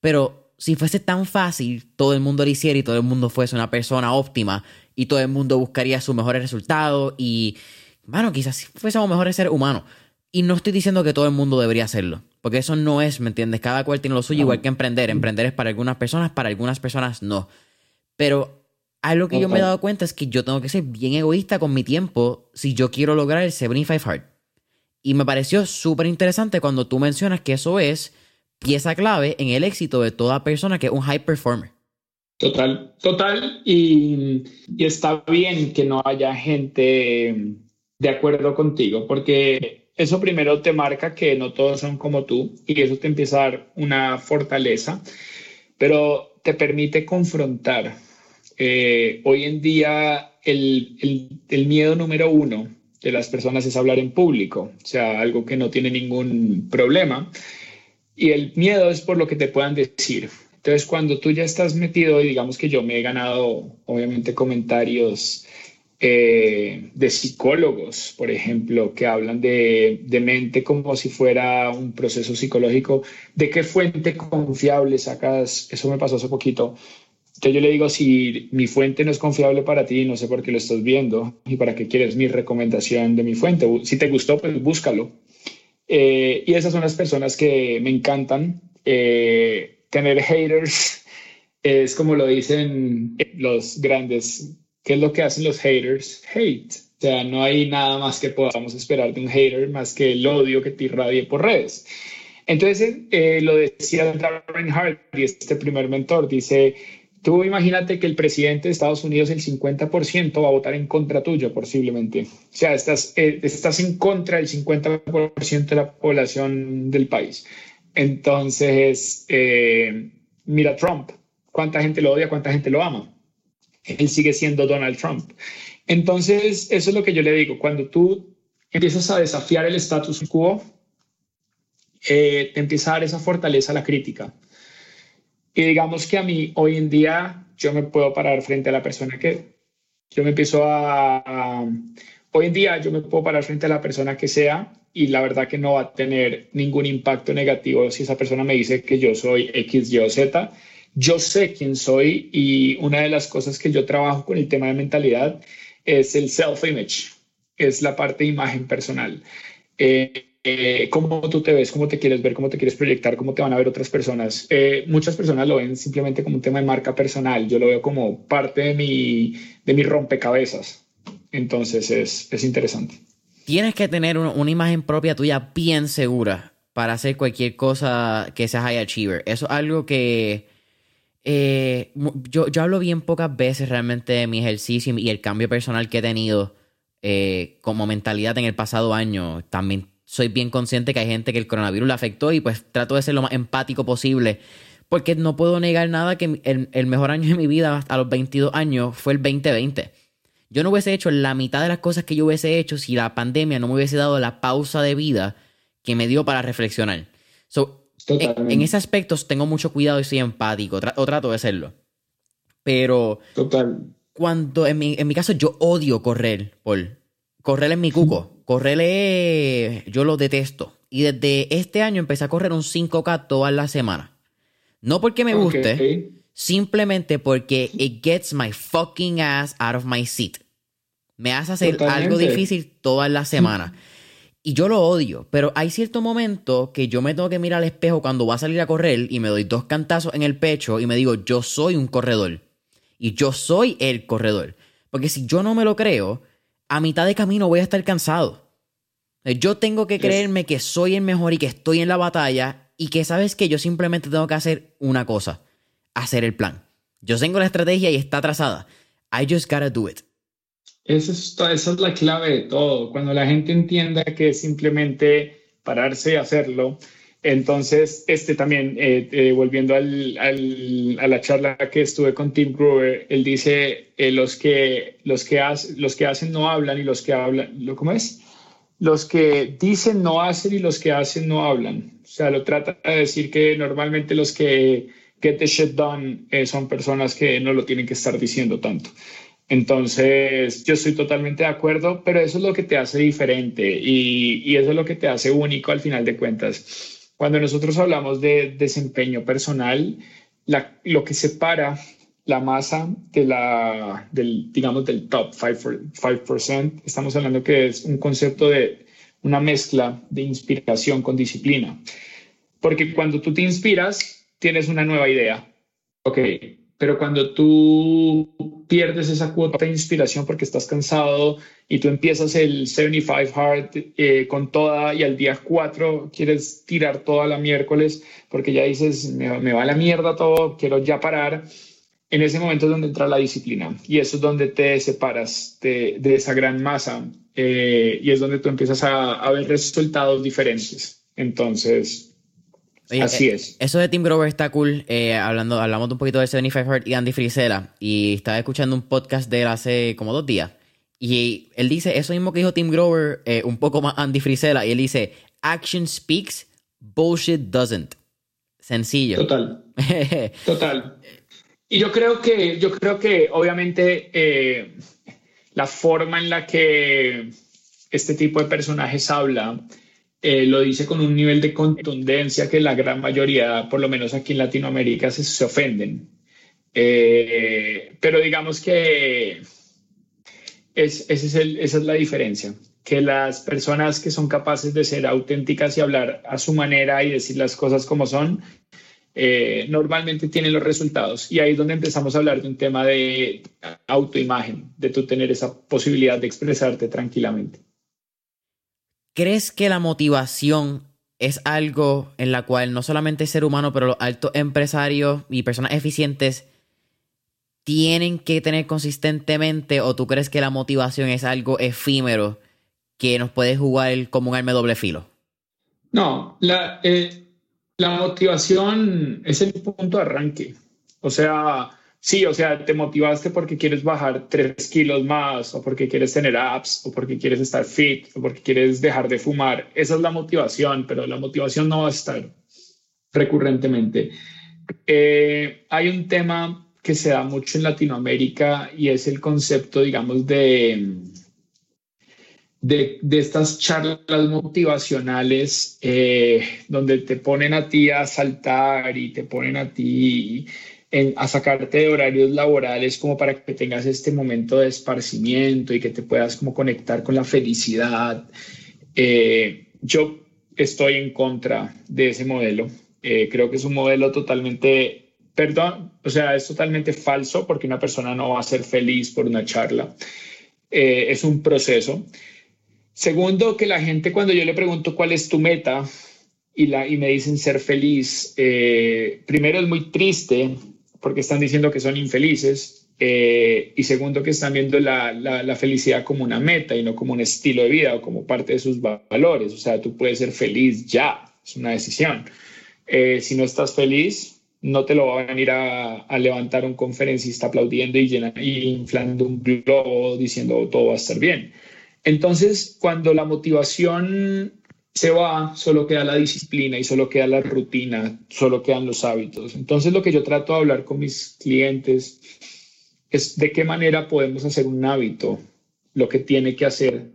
Pero si fuese tan fácil, todo el mundo lo hiciera y todo el mundo fuese una persona óptima y todo el mundo buscaría sus mejores resultados y, bueno, quizás fuésemos mejores seres humanos. Y no estoy diciendo que todo el mundo debería hacerlo. Porque eso no es, ¿me entiendes? Cada cual tiene lo suyo, igual que emprender. Emprender es para algunas personas, para algunas personas no. Pero algo que yo me he dado cuenta es que yo tengo que ser bien egoísta con mi tiempo si yo quiero lograr el 75 Hard. Y me pareció súper interesante cuando tú mencionas que eso es pieza clave en el éxito de toda persona que es un high performer. Total, total. Y, y está bien que no haya gente de acuerdo contigo, porque eso primero te marca que no todos son como tú y eso te empieza a dar una fortaleza, pero te permite confrontar. Eh, hoy en día el, el, miedo número uno de las personas es hablar en público, o sea, algo que no tiene ningún problema. Y el miedo es por lo que te puedan decir. Entonces, cuando tú ya estás metido, y digamos que yo me he ganado, obviamente, comentarios eh, de psicólogos, por ejemplo, que hablan de, mente como si fuera un proceso psicológico. ¿De qué fuente confiable sacas? Eso me pasó hace poquito. Entonces yo le digo, si mi fuente no es confiable para ti, no sé por qué lo estás viendo y para qué quieres mi recomendación de mi fuente. Si te gustó, pues búscalo. Eh, y esas son las personas que me encantan. Eh, tener haters es como lo dicen los grandes ¿Qué es lo que hacen los haters? Hate. O sea, no hay nada más que podamos esperar de un hater más que el odio que te irradie por redes. Entonces, eh, lo decía Darren Hardy, este primer mentor, dice, Tú imagínate que el presidente de Estados Unidos, el 50% va a votar en contra tuyo, posiblemente. O sea, estás, eh, estás en contra del 50% de la población del país. Entonces, eh, mira Trump, cuánta gente lo odia, cuánta gente lo ama. Él sigue siendo Donald Trump. Entonces, eso es lo que yo le digo. Cuando tú empiezas a desafiar el status quo, eh, te empieza a dar esa fortaleza a la crítica. Y digamos que a mí hoy en día yo me puedo parar frente a la persona que yo me empiezo a, hoy en día yo me puedo parar frente a la persona que sea y la verdad que no va a tener ningún impacto negativo si esa persona me dice que yo soy X, Y o Z. Yo sé quién soy y una de las cosas que yo trabajo con el tema de mentalidad es el self-image, es la parte de imagen personal. Eh, eh, cómo tú te ves, cómo te quieres ver, cómo te quieres proyectar, cómo te van a ver otras personas. Eh, muchas personas lo ven simplemente como un tema de marca personal. Yo lo veo como parte de mi, de mi rompecabezas. Entonces es, es interesante. Tienes que tener una imagen propia tuya bien segura para hacer cualquier cosa que sea high achiever. Eso es algo que eh, yo, yo hablo bien pocas veces realmente de mi ejercicio y el cambio personal que he tenido como mentalidad en el pasado año. También soy bien consciente que hay gente que el coronavirus le afectó y pues trato de ser lo más empático posible. Porque no puedo negar nada que el, mejor año de mi vida a los 22 años fue el 2020. Yo no hubiese hecho la mitad de las cosas que yo hubiese hecho si la pandemia no me hubiese dado la pausa de vida que me dio para reflexionar. So, en, ese aspecto tengo mucho cuidado y soy empático, o trato de serlo. Pero Total. cuando en mi, en mi caso yo odio correr, Paul. Correr en mi cuco. Correrle, yo lo detesto. Y desde este año empecé a correr un 5K todas las semanas. No porque me guste, simplemente porque it gets my fucking ass out of my seat. Me hace hacer algo difícil todas las semanas. Y yo lo odio, pero hay cierto momento que yo me tengo que mirar al espejo cuando voy a salir a correr y me doy dos cantazos en el pecho y me digo, yo soy un corredor. Y yo soy el corredor. Porque si yo no me lo creo, a mitad de camino voy a estar cansado. Yo tengo que creerme que soy el mejor y que estoy en la batalla y que sabes que yo simplemente tengo que hacer una cosa, hacer el plan. Yo tengo la estrategia y está trazada. I just gotta do it. Esa es, esa es la clave de todo. Cuando la gente entienda que es simplemente pararse y hacerlo, entonces, este también, eh, eh, volviendo al, al, a la charla que estuve con Tim Grover, él dice, eh, los, que, los, que los que hacen no hablan y los que hablan, ¿cómo es? Los que dicen no hacen y los que hacen no hablan. O sea, lo trata de decir que normalmente los que get the shit done son personas que no lo tienen que estar diciendo tanto. Entonces, yo estoy totalmente de acuerdo, pero eso es lo que te hace diferente y, eso es lo que te hace único al final de cuentas cuando nosotros hablamos de desempeño personal, lo que separa la masa de la, del, digamos, del top 5%, estamos hablando que es un concepto de una mezcla de inspiración con disciplina. Porque cuando tú te inspiras, tienes una nueva idea. Ok, pero cuando tú pierdes esa cuota de inspiración porque estás cansado y tú empiezas el 75 hard eh, con toda y al día 4 quieres tirar toda la miércoles porque ya dices, me, va la mierda todo, quiero ya parar, en ese momento es donde entra la disciplina y eso es donde te separas de, de esa gran masa eh, y es donde tú empiezas a, a ver resultados diferentes. Entonces, Así eh, es. Eso de Tim Grover está cool. Eh, hablando, hablamos un poquito de 75 Hurt y Andy Frisella. Y estaba escuchando un podcast de él hace como dos días. Y él dice eso mismo que dijo Tim Grover, eh, un poco más Andy Frisella. Y él dice: Action speaks, bullshit doesn't. Sencillo. Total. Total. Y yo creo que, yo creo que obviamente la forma en la que este tipo de personajes habla eh, lo dice con un nivel de contundencia que la gran mayoría, por lo menos aquí en Latinoamérica, se, ofenden. Eh, pero digamos que es, es esa es la diferencia, que las personas que son capaces de ser auténticas y hablar a su manera y decir las cosas como son, eh, normalmente tienen los resultados. Y ahí es donde empezamos a hablar de un tema de autoimagen, de tú tener esa posibilidad de expresarte tranquilamente. ¿Crees que la motivación es algo en la cual no solamente el ser humano, pero los altos empresarios y personas eficientes tienen que tener consistentemente o tú crees que la motivación es algo efímero que nos puede jugar como un arma doble filo? No, la, eh, la motivación es el punto de arranque. O sea, sí, o sea, te motivaste porque quieres bajar tres kilos más, o porque quieres tener apps, o porque quieres estar fit, o porque quieres dejar de fumar. Esa es la motivación, pero la motivación no va a estar recurrentemente. Eh, hay un tema que se da mucho en Latinoamérica y es el concepto, digamos, de de, estas charlas motivacionales eh, donde te ponen a ti a saltar y te ponen a ti a sacarte de horarios laborales como para que tengas este momento de esparcimiento y que te puedas como conectar con la felicidad. Eh, yo estoy en contra de ese modelo. Eh, creo que es un modelo totalmente, perdón, o sea, es totalmente falso porque una persona no va a ser feliz por una charla. es un proceso. Segundo, que la gente cuando yo le pregunto cuál es tu meta y, la, y me dicen ser feliz, eh, primero es muy triste porque están diciendo que son infelices eh, y segundo que están viendo la, la, felicidad como una meta y no como un estilo de vida o como parte de sus valores. O sea, tú puedes ser feliz ya, es una decisión. Eh, si no estás feliz, no te lo va a venir a, a levantar un conferencista aplaudiendo y, y inflando un globo diciendo todo va a estar bien. Entonces, cuando la motivación se va, solo queda la disciplina y solo queda la rutina, solo quedan los hábitos. Entonces, lo que yo trato de hablar con mis clientes es de qué manera podemos hacer un hábito, lo que tiene que hacer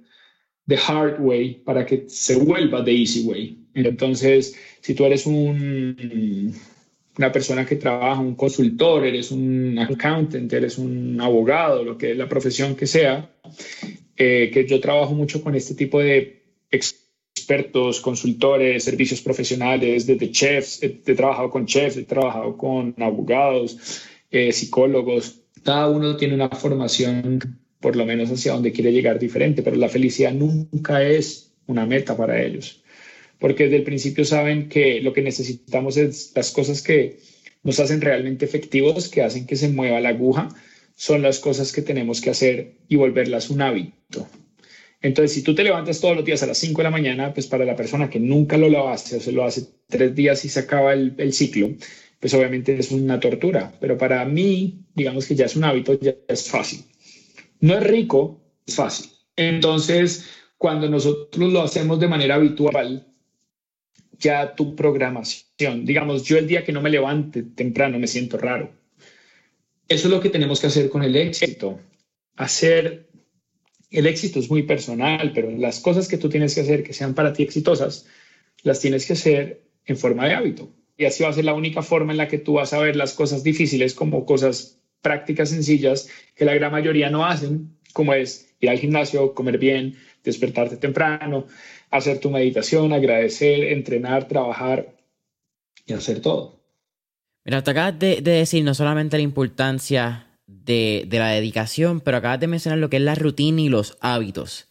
the hard way para que se vuelva the easy way. Entonces, si tú eres un, una persona que trabaja, un consultor, eres un accountant, eres un abogado, lo que la profesión que sea, eh, que yo trabajo mucho con este tipo de expertos, consultores, servicios profesionales, desde chefs, he, trabajado con chefs, he trabajado con abogados, eh, psicólogos. Cada uno tiene una formación, por lo menos hacia donde quiere llegar diferente, pero la felicidad nunca es una meta para ellos, porque desde el principio saben que lo que necesitamos es las cosas que nos hacen realmente efectivos, que hacen que se mueva la aguja, son las cosas que tenemos que hacer y volverlas un hábito. Entonces, si tú te levantas todos los días a las 5 de la mañana, pues para la persona que nunca lo hace o se lo hace tres días y se acaba el, el ciclo, pues obviamente es una tortura. Pero para mí, digamos que ya es un hábito, ya es fácil. No es rico, es fácil. Entonces, cuando nosotros lo hacemos de manera habitual, ya tu programación, digamos, yo el día que no me levante temprano me siento raro eso es lo que tenemos que hacer con el éxito. Hacer, el éxito es muy personal, pero las cosas que tú tienes que hacer que sean para ti exitosas, las tienes que hacer en forma de hábito. Y así va a ser la única forma en la que tú vas a ver las cosas difíciles como cosas prácticas sencillas que la gran mayoría no hacen, como es ir al gimnasio, comer bien, despertarte temprano, hacer tu meditación, agradecer, entrenar, trabajar y hacer todo. Mira, te acabas de, decir no solamente la importancia de, la dedicación, pero acabas de mencionar lo que es la rutina y los hábitos.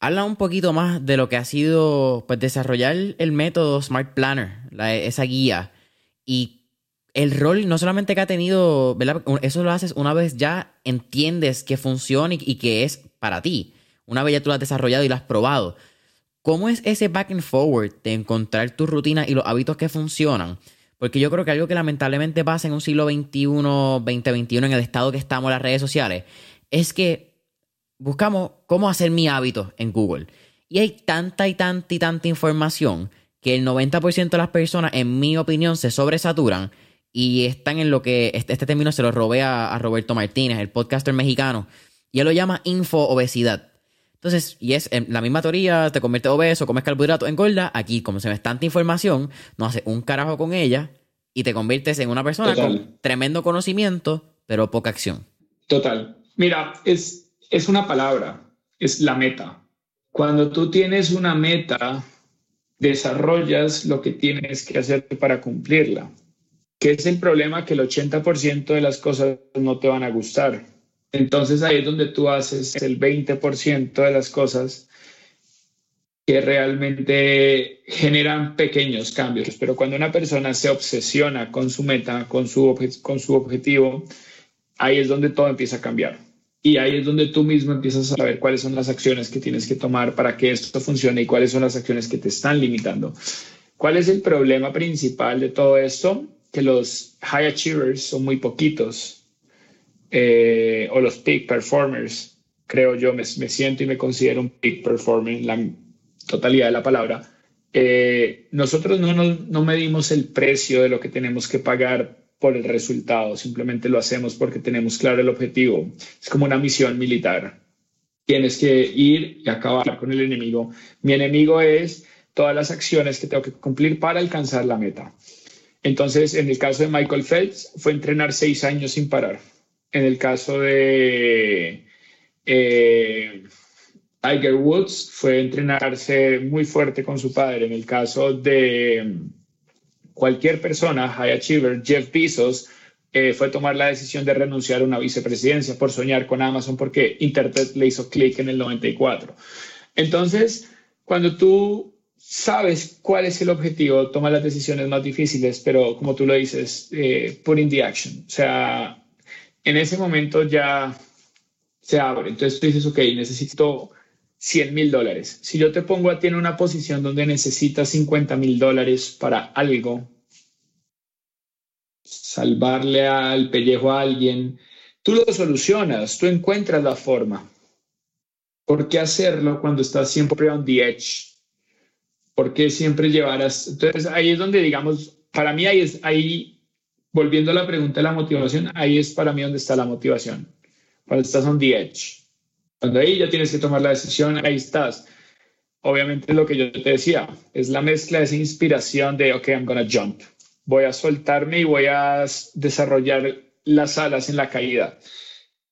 Habla un poquito más de lo que ha sido pues, desarrollar el método Smart Planner, esa guía, y el rol no solamente que ha tenido, ¿verdad? Eso lo haces una vez ya entiendes que funciona y, y que es para ti. Una vez ya tú lo has desarrollado y lo has probado. ¿Cómo es ese back and forward de encontrar tu rutina y los hábitos que funcionan? Porque yo creo que algo que lamentablemente pasa en un siglo XXI, 2021, en el estado que estamos las redes sociales, es que buscamos cómo hacer mi hábito en Google. Y hay tanta y tanta y tanta información que el 90% de las personas, en mi opinión, se sobresaturan y están en lo que este, este término se lo robé a, a, Roberto Martínez, el podcaster mexicano, y él lo llama info-obesidad. Entonces, y es la misma teoría, te convierte obeso, comes carbohidratos, engorda. Aquí, como se ve tanta información, no hace un carajo con ella y te conviertes en una persona con tremendo conocimiento, pero poca acción. Total. Mira, es, es una palabra, es la meta. Cuando tú tienes una meta, desarrollas lo que tienes que hacer para cumplirla. ¿Qué es el problema? Que el 80% de las cosas no te van a gustar entonces ahí es donde tú haces el 20% de las cosas que realmente generan pequeños cambios. Pero cuando una persona se obsesiona con su meta, con su, con su objetivo, ahí es donde todo empieza a cambiar. Y ahí es donde tú mismo empiezas a saber cuáles son las acciones que tienes que tomar para que esto funcione y cuáles son las acciones que te están limitando. ¿Cuál es el problema principal de todo esto? Que los high achievers son muy poquitos eh, o los peak performers, creo yo, me, siento y me considero un peak performer en la totalidad de la palabra. Eh, nosotros no, no, no medimos el precio de lo que tenemos que pagar por el resultado, simplemente lo hacemos porque tenemos claro el objetivo. Es como una misión militar. Tienes que ir y acabar con el enemigo. Mi enemigo es todas las acciones que tengo que cumplir para alcanzar la meta. Entonces, en el caso de Michael Phelps, fue entrenar seis años sin parar. En el caso de eh, Tiger Woods, fue entrenarse muy fuerte con su padre. En el caso de cualquier persona, high achiever, Jeff Bezos, eh, fue tomar la decisión de renunciar a una vicepresidencia por soñar con Amazon porque Internet le hizo clic en el 94. Entonces, cuando tú sabes cuál es el objetivo, toma las decisiones más difíciles, pero como tú lo dices, eh, put in the action. O sea, en ese momento ya se abre. Entonces tú dices, ok, necesito 100 mil dólares. Si yo te pongo a ti en una posición donde necesitas 50 mil dólares para algo, salvarle al pellejo a alguien, tú lo solucionas, tú encuentras la forma. ¿Por qué hacerlo cuando estás siempre on the edge? ¿Por qué siempre llevarás? Entonces ahí es donde, digamos, para mí ahí es, ahí, volviendo a la pregunta de la motivación, ahí es para mí donde está la motivación. Cuando estás on the edge cuando ahí ya tienes que tomar la decisión, ahí estás. Obviamente lo que yo te decía, es la mezcla de esa inspiración de, ok, I'm gonna jump. Voy a soltarme y voy a desarrollar las alas en la caída.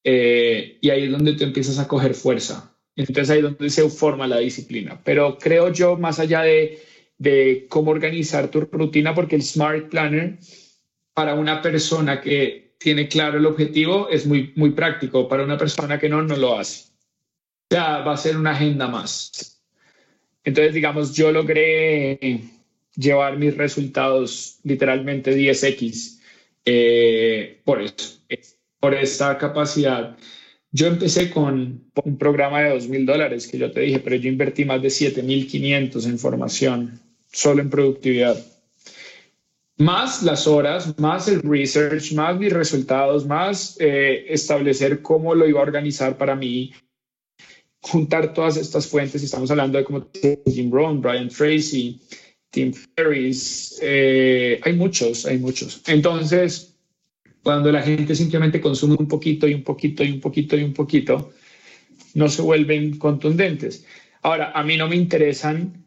Eh, y ahí es donde tú empiezas a coger fuerza. Entonces ahí es donde se forma la disciplina. Pero creo yo, más allá de, de cómo organizar tu rutina, porque el Smart Planner, para una persona que tiene claro el objetivo, es muy, muy práctico. Para una persona que no, no lo hace ya va a ser una agenda más. Entonces, digamos, yo logré llevar mis resultados literalmente 10x eh, por eso, por esta capacidad. Yo empecé con un programa de 2 mil dólares que yo te dije, pero yo invertí más de 7.500 en formación, solo en productividad. Más las horas, más el research, más mis resultados, más eh, establecer cómo lo iba a organizar para mí, juntar todas estas fuentes, estamos hablando de como Jim Brown, Brian Tracy, Tim Ferriss, eh, hay muchos, hay muchos. Entonces, cuando la gente simplemente consume un poquito y un poquito y un poquito y un poquito, no se vuelven contundentes. Ahora, a mí no me interesan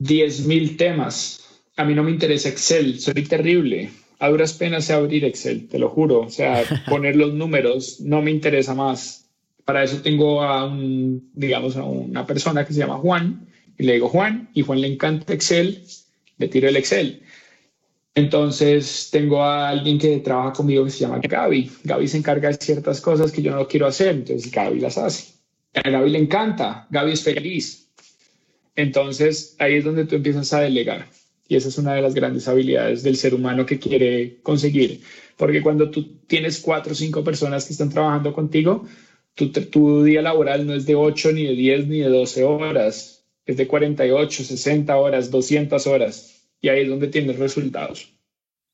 10.000 temas. A mí no me interesa Excel, soy terrible. A duras penas sé abrir Excel, te lo juro. O sea, poner los números no me interesa más para eso tengo a un, digamos, a una persona que se llama Juan y le digo Juan y Juan le encanta Excel, le tiro el Excel. Entonces tengo a alguien que trabaja conmigo que se llama Gaby. Gaby se encarga de ciertas cosas que yo no quiero hacer, entonces Gaby las hace. A Gaby le encanta, Gaby es feliz. Entonces ahí es donde tú empiezas a delegar. Y esa es una de las grandes habilidades del ser humano que quiere conseguir. Porque cuando tú tienes cuatro o cinco personas que están trabajando contigo, tu, día laboral no es de 8, ni de 10, ni de 12 horas, es de 48, 60 horas, 200 horas. Y ahí es donde tienes resultados.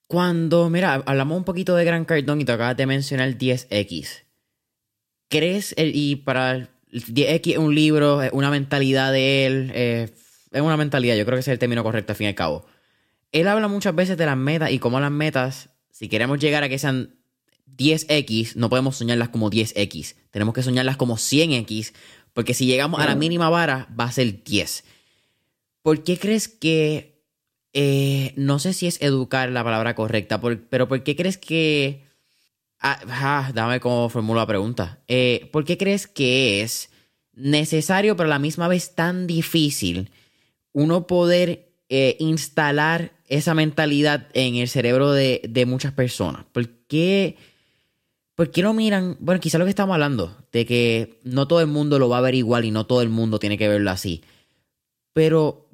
Cuando, mira, hablamos un poquito de Gran Cardón y te acabas de mencionar el 10X. ¿Crees, el, y para el 10X es un libro, una mentalidad de él, eh, es una mentalidad, yo creo que ese es el término correcto al fin y al cabo. Él habla muchas veces de las metas y cómo las metas, si queremos llegar a que sean 10x, no podemos soñarlas como 10x. Tenemos que soñarlas como 100x, porque si llegamos a la mínima vara, va a ser 10. ¿Por qué crees que... Eh, no sé si es educar la palabra correcta, pero ¿por qué crees que... Ah, ah, dame cómo formulo la pregunta. Eh, ¿Por qué crees que es necesario, pero a la misma vez tan difícil, uno poder eh, instalar esa mentalidad en el cerebro de, de muchas personas? ¿Por qué ¿Por no miran? Bueno, quizá lo que estamos hablando, de que no todo el mundo lo va a ver igual y no todo el mundo tiene que verlo así. Pero,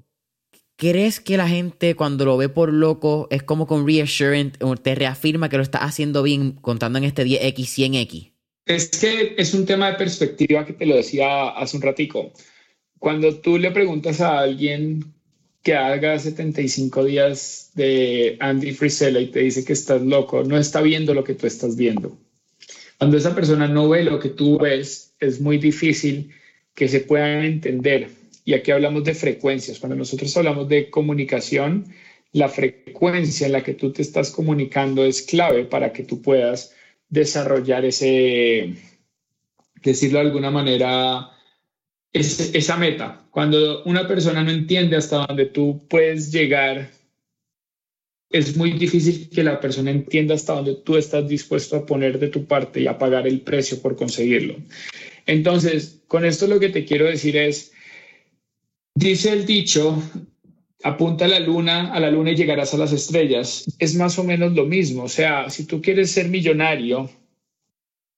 ¿crees que la gente cuando lo ve por loco es como con reassurance, te reafirma que lo está haciendo bien contando en este 10X, 100X? Es que es un tema de perspectiva que te lo decía hace un ratico. Cuando tú le preguntas a alguien que haga 75 días de Andy Frisella y te dice que estás loco, no está viendo lo que tú estás viendo. Cuando esa persona no ve lo que tú ves, es muy difícil que se puedan entender. Y aquí hablamos de frecuencias. Cuando nosotros hablamos de comunicación, la frecuencia en la que tú te estás comunicando es clave para que tú puedas desarrollar ese, decirlo de alguna manera, esa meta. Cuando una persona no entiende hasta dónde tú puedes llegar, es muy difícil que la persona entienda hasta dónde tú estás dispuesto a poner de tu parte y a pagar el precio por conseguirlo. Entonces, con esto lo que te quiero decir es, dice el dicho, apunta a la luna, a la luna y llegarás a las estrellas. Es más o menos lo mismo. O sea, si tú quieres ser millonario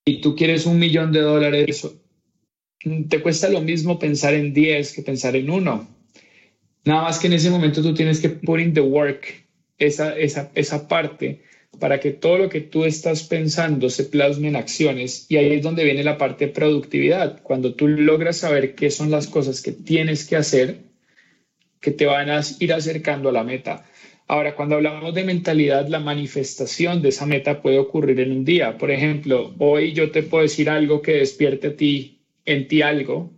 y tú quieres un millón de dólares, te cuesta lo mismo pensar en 10 que pensar en uno. Nada más que en ese momento tú tienes que put in the work, esa, esa, esa parte, para que todo lo que tú estás pensando se plasme en acciones. Y ahí es donde viene la parte de productividad. Cuando tú logras saber qué son las cosas que tienes que hacer, que te van a ir acercando a la meta. Ahora, cuando hablamos de mentalidad, la manifestación de esa meta puede ocurrir en un día. Por ejemplo, hoy yo te puedo decir algo que despierte a ti, en ti algo,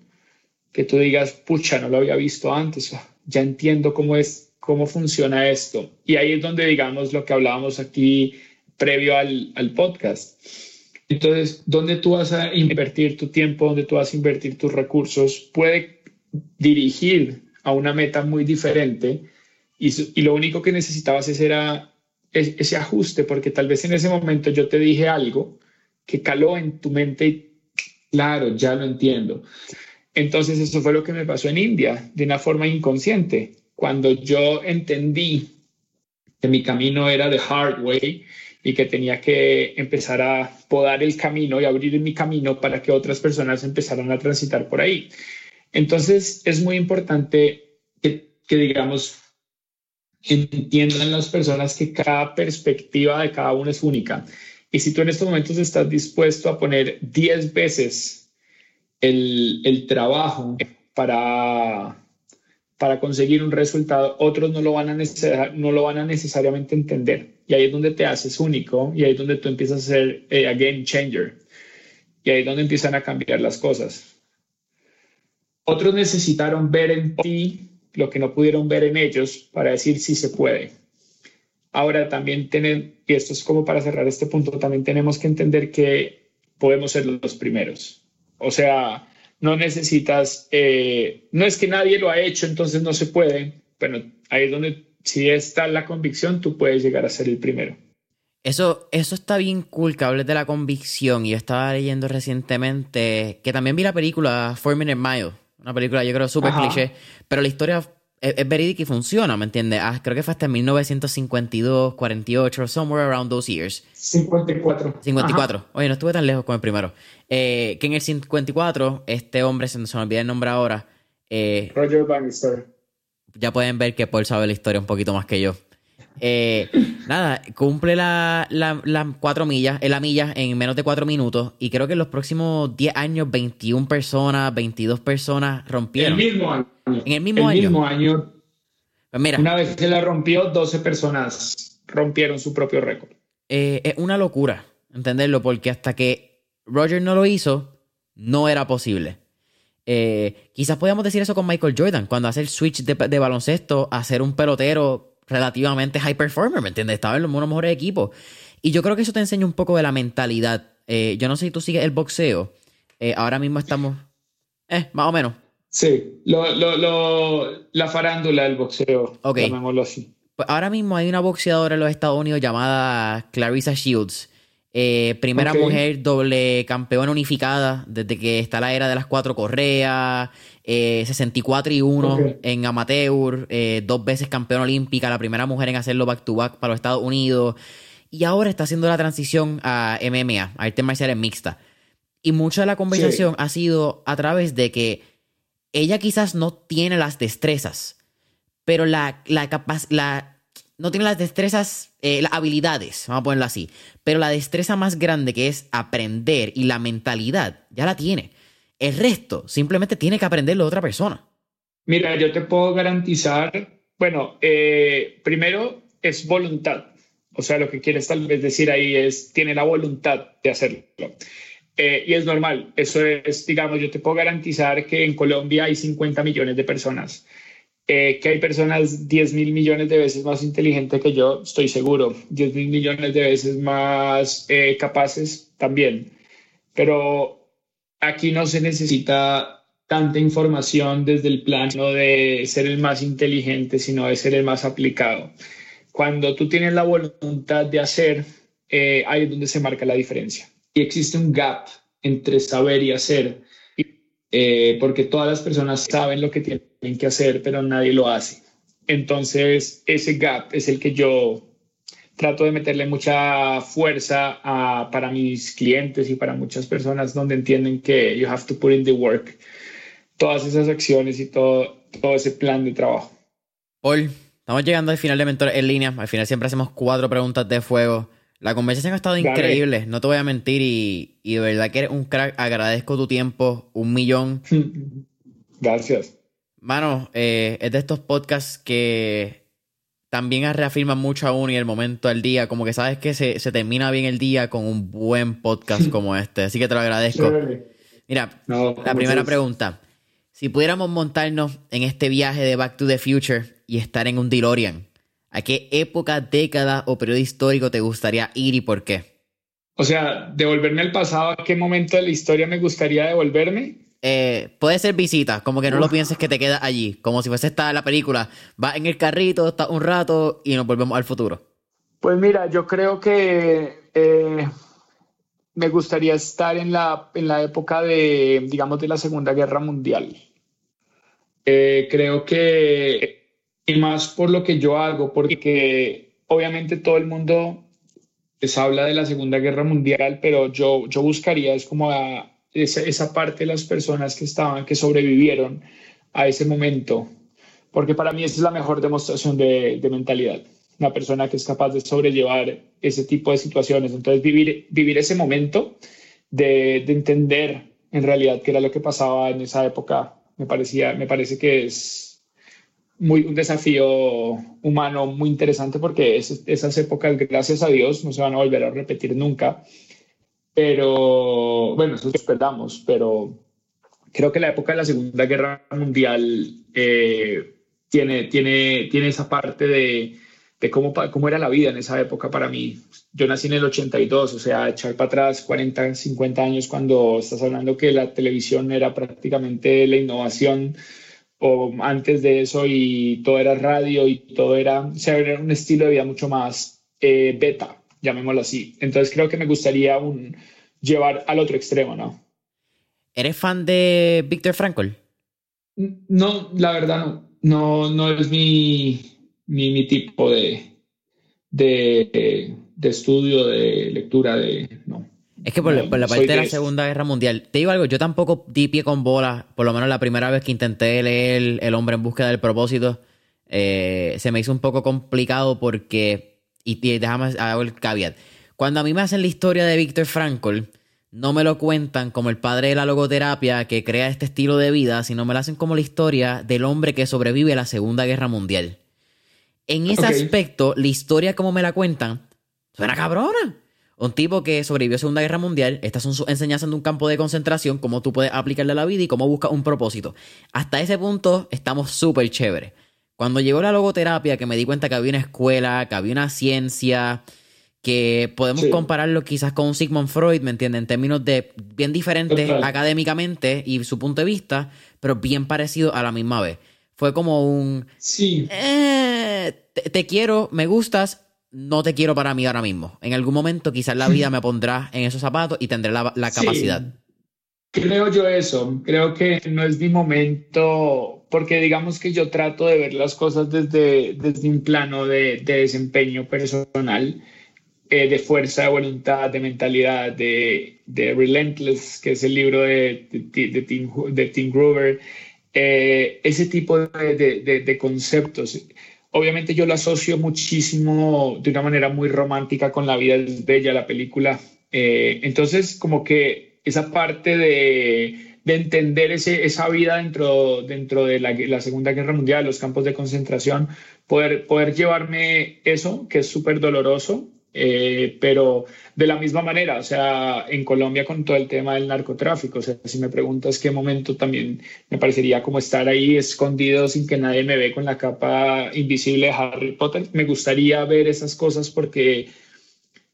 que tú digas, pucha, no lo había visto antes, ya entiendo cómo es, cómo funciona esto. Y ahí es donde, digamos, lo que hablábamos aquí previo al, al podcast. Entonces, ¿dónde tú vas a invertir tu tiempo, dónde tú vas a invertir tus recursos, puede dirigir a una meta muy diferente y, lo único que necesitabas ese era ese ajuste, porque tal vez en ese momento yo te dije algo que caló en tu mente y claro, ya lo entiendo. Entonces eso fue lo que me pasó en India, de una forma inconsciente. Cuando yo entendí que mi camino era de hard way y que tenía que empezar a podar el camino y abrir mi camino para que otras personas empezaran a transitar por ahí. Entonces, es muy importante que, digamos, entiendan las personas que cada perspectiva de cada uno es única. Y si tú en estos momentos estás dispuesto a poner 10 veces el, trabajo para, para conseguir un resultado, otros no lo, van a no lo van a necesariamente entender. Y ahí es donde te haces único y ahí es donde tú empiezas a ser eh, a game changer. Y ahí es donde empiezan a cambiar las cosas. Otros necesitaron ver en ti lo que no pudieron ver en ellos para decir si se puede. Ahora también tienen, y esto es como para cerrar este punto, también tenemos que entender que podemos ser los primeros. O sea, no necesitas, eh, no es que nadie lo ha hecho, entonces no se puede. Bueno, ahí es donde, si está la convicción, tú puedes llegar a ser el primero. Eso, eso está bien cool que hables de la convicción. Y yo estaba leyendo recientemente que también vi la película Four Minute Mile una película, yo creo, súper cliché. Pero la historia es, verídica y funciona, ¿me entiendes? Ah, creo que fue hasta en 1952, 48, somewhere around those years. 54. 54. Oye, no estuve tan lejos con el primero. Eh, que en el 54, este hombre, se, me olvida el nombre ahora. Eh, Roger Bannister. Ya pueden ver que Paul sabe la historia un poquito más que yo. Eh, nada, cumple las la, cuatro millas, la milla en menos de cuatro minutos. Y creo que en los próximos 10 años, 21 personas, 22 personas rompieron. En el mismo año. En el mismo el año. Mismo año pues mira, una vez que la rompió, 12 personas rompieron su propio récord. Eh, es una locura entenderlo, porque hasta que Roger no lo hizo, no era posible. Eh, quizás podíamos decir eso con Michael Jordan, cuando hace el switch de, de baloncesto a ser un pelotero relativamente high performer, ¿me entiendes? Estaba en los mejores equipos. Y yo creo que eso te enseña un poco de la mentalidad. Eh, yo no sé si tú sigues el boxeo. Eh, ahora mismo estamos. Eh, más o menos. Sí, lo, lo, la farándula del boxeo. Ok. Así. Pues ahora mismo hay una boxeadora en los Estados Unidos llamada Clarissa Shields. Eh, primera mujer doble campeona unificada desde que está la era de las cuatro correas. 64 eh, y 1 en amateur, eh, dos veces campeona olímpica, la primera mujer en hacerlo back to back para los Estados Unidos. Y ahora está haciendo la transición a MMA, a arte marciales mixta. Y mucha de la conversación ha sido a través de que ella quizás no tiene las destrezas, pero la, la, la no tiene las destrezas, eh, las habilidades, vamos a ponerlo así, pero la destreza más grande que es aprender y la mentalidad, ya la tiene. El resto simplemente tiene que aprenderlo otra persona. Mira, yo te puedo garantizar, bueno, eh, primero es voluntad. O sea, lo que quieres tal vez decir ahí es, tiene la voluntad de hacerlo. Eh, y es normal, eso es, digamos, yo te puedo garantizar que en Colombia hay 50 millones de personas, eh, que hay personas 10 mil millones de veces más inteligentes que yo, estoy seguro, 10 mil millones de veces más capaces también. Pero aquí no se necesita tanta información desde el plano de ser el más inteligente, sino de ser el más aplicado. Cuando tú tienes la voluntad de hacer, ahí es donde se marca la diferencia y existe un gap entre saber y hacer, eh, porque todas las personas saben lo que tienen que hacer, pero nadie lo hace. Entonces, ese gap es el que yo trato de meterle mucha fuerza a, para mis clientes y para muchas personas donde entienden que you have to put in the work, todas esas acciones y todo, todo ese plan de trabajo. Paul, estamos llegando al final de Mentor en línea. Al final siempre hacemos cuatro preguntas de fuego. La conversación ha estado increíble, no te voy a mentir y, de verdad que eres un crack. Agradezco tu tiempo, un millón. Gracias. Mano, eh, es de estos podcasts que también reafirman mucho aún y el momento del día. Como que sabes que se, termina bien el día con un buen podcast como este. Así que te lo agradezco. Mira, la primera pregunta. Si pudiéramos montarnos en este viaje de Back to the Future y estar en un DeLorean, ¿A qué época, década o periodo histórico te gustaría ir y por qué? O sea, devolverme al pasado, ¿a qué momento de la historia me gustaría devolverme? Eh, puede ser visita, como que no lo pienses que te quedas allí, como si fuese esta la película. Va en el carrito, está un rato y nos volvemos al futuro. Pues mira, yo creo que eh, me gustaría estar en la, en la época de, digamos, de la Segunda Guerra Mundial. Eh, creo que y más por lo que yo hago, porque obviamente todo el mundo les habla de la Segunda Guerra Mundial, pero yo, yo buscaría es como esa, parte de las personas que estaban, que sobrevivieron a ese momento, porque para mí esa es la mejor demostración de, mentalidad, una persona que es capaz de sobrellevar ese tipo de situaciones, entonces vivir, vivir ese momento de, de entender en realidad qué era lo que pasaba en esa época, me, parecía, me parece que es muy, un desafío humano muy interesante porque esas épocas, gracias a Dios, no se van a volver a repetir nunca. Pero bueno, eso esperamos, pero creo que la época de la Segunda Guerra Mundial eh, tiene, tiene, tiene esa parte de, de cómo, cómo era la vida en esa época para mí. Yo nací en el 82, o sea, echar para atrás 40, 50 años cuando estás hablando que la televisión era prácticamente la innovación o antes de eso y todo era radio y todo era, o sea, era un estilo de vida mucho más eh, beta, llamémoslo así. Entonces creo que me gustaría un, llevar al otro extremo, ¿no? ¿Eres fan de Víctor Frankl? No, la verdad no. No, no es mi, mi, mi tipo de, de, de, estudio, de lectura, de... No. Es que por, la parte de la Segunda Guerra Mundial, te digo algo, yo tampoco di pie con bola, por lo menos la primera vez que intenté leer El hombre en búsqueda del propósito, eh, se me hizo un poco complicado porque, y, déjame hago el caveat, cuando a mí me hacen la historia de Víctor Frankl, no me lo cuentan como el padre de la logoterapia que crea este estilo de vida, sino me lo hacen como la historia del hombre que sobrevive a la Segunda Guerra Mundial. En ese aspecto, la historia como me la cuentan, suena cabrona. Un tipo que sobrevivió a la Segunda Guerra Mundial, estas son sus enseñanzas de un campo de concentración, cómo tú puedes aplicarle a la vida y cómo buscas un propósito. Hasta ese punto estamos súper chévere. Cuando llegó la logoterapia, que me di cuenta que había una escuela, que había una ciencia, que podemos compararlo quizás con Sigmund Freud, ¿me entienden? En términos de bien diferentes académicamente y su punto de vista, pero bien parecido a la misma vez. Fue como un... Sí. Eh, te quiero, me gustas, no te quiero para mí ahora mismo. En algún momento quizás la vida me pondrá en esos zapatos y tendré la, capacidad. Creo yo eso, creo que no es mi momento, porque digamos que yo trato de ver las cosas desde, desde un plano de, desempeño personal, eh, de fuerza, de voluntad, de mentalidad, de, de Relentless, que es el libro de, de, Tim, de Tim Gruber. eh, ese tipo de, conceptos. Obviamente yo lo asocio muchísimo de una manera muy romántica con La vida es bella, la película. Eh, entonces, como que esa parte de, entender ese, esa vida dentro, dentro de la, la, Segunda Guerra Mundial, los campos de concentración, poder, poder llevarme eso, que es súper doloroso, eh, pero de la misma manera, o sea, en Colombia con todo el tema del narcotráfico, o sea, si me preguntas qué momento también me parecería como estar ahí escondido sin que nadie me ve con la capa invisible de Harry Potter, me gustaría ver esas cosas porque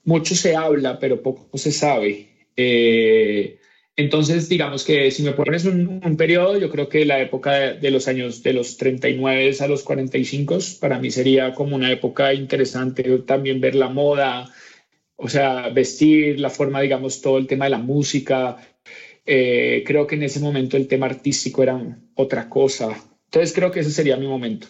mucho se habla, pero poco se sabe. Eh, entonces, digamos que si me pones un, periodo, yo creo que la época de, los años de los 39 a los 45 para mí sería como una época interesante también ver la moda, o sea, vestir, la forma, digamos, todo el tema de la música. Eh, creo que en ese momento el tema artístico era otra cosa. Entonces creo que ese sería mi momento.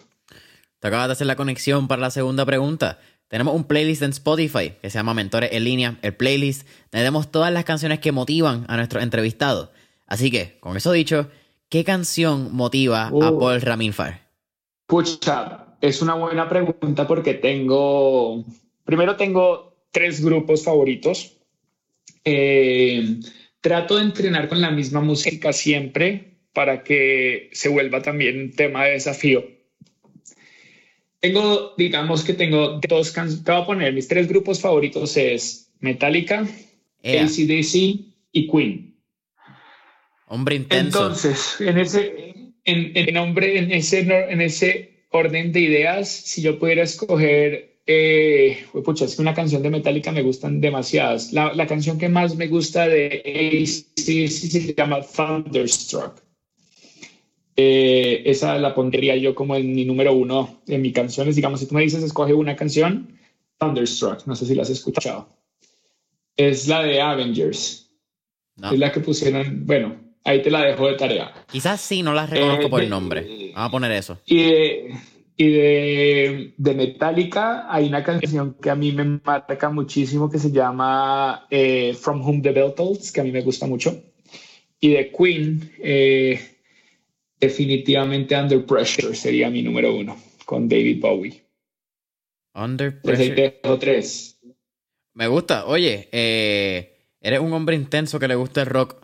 Te acabas de hacer la conexión para la segunda pregunta. Tenemos un playlist en Spotify que se llama Mentores en línea, el playlist. Tenemos todas las canciones que motivan a nuestros entrevistados. Así que, con eso dicho, ¿qué canción motiva a uh. Paul Raminfar? Pucha, es una buena pregunta porque tengo, primero tengo tres grupos favoritos. Eh, trato de entrenar con la misma música siempre para que se vuelva también un tema de desafío. Tengo, digamos que tengo dos canciones. Te voy a poner mis tres grupos favoritos: es Metallica, ACDC y Queen. Hombre intenso. Entonces, en ese, en, en, hombre, en, ese, en ese orden de ideas, si yo pudiera escoger, eh, pucha, es que una canción de Metallica me gustan demasiadas. La, la canción que más me gusta de ACDC se llama Thunderstruck. Eh, esa la pondría yo como en mi número uno en mis canciones. Digamos, si tú me dices, escoge una canción, Thunderstruck, no sé si la has escuchado. Es la de Avengers. Es la que pusieron, bueno, ahí te la dejo de tarea. Quizás sí, no la reconozco por el nombre. Vamos a poner eso. Y de, y de, de, Metallica hay una canción que a mí me marca muchísimo que se llama eh, From Whom the Bell Tolls, que a mí me gusta mucho. Y de Queen, eh, definitivamente Under Pressure sería mi número uno con David Bowie. Under Pressure. tres. Me gusta. Oye, eh, eres un hombre intenso que le gusta el rock.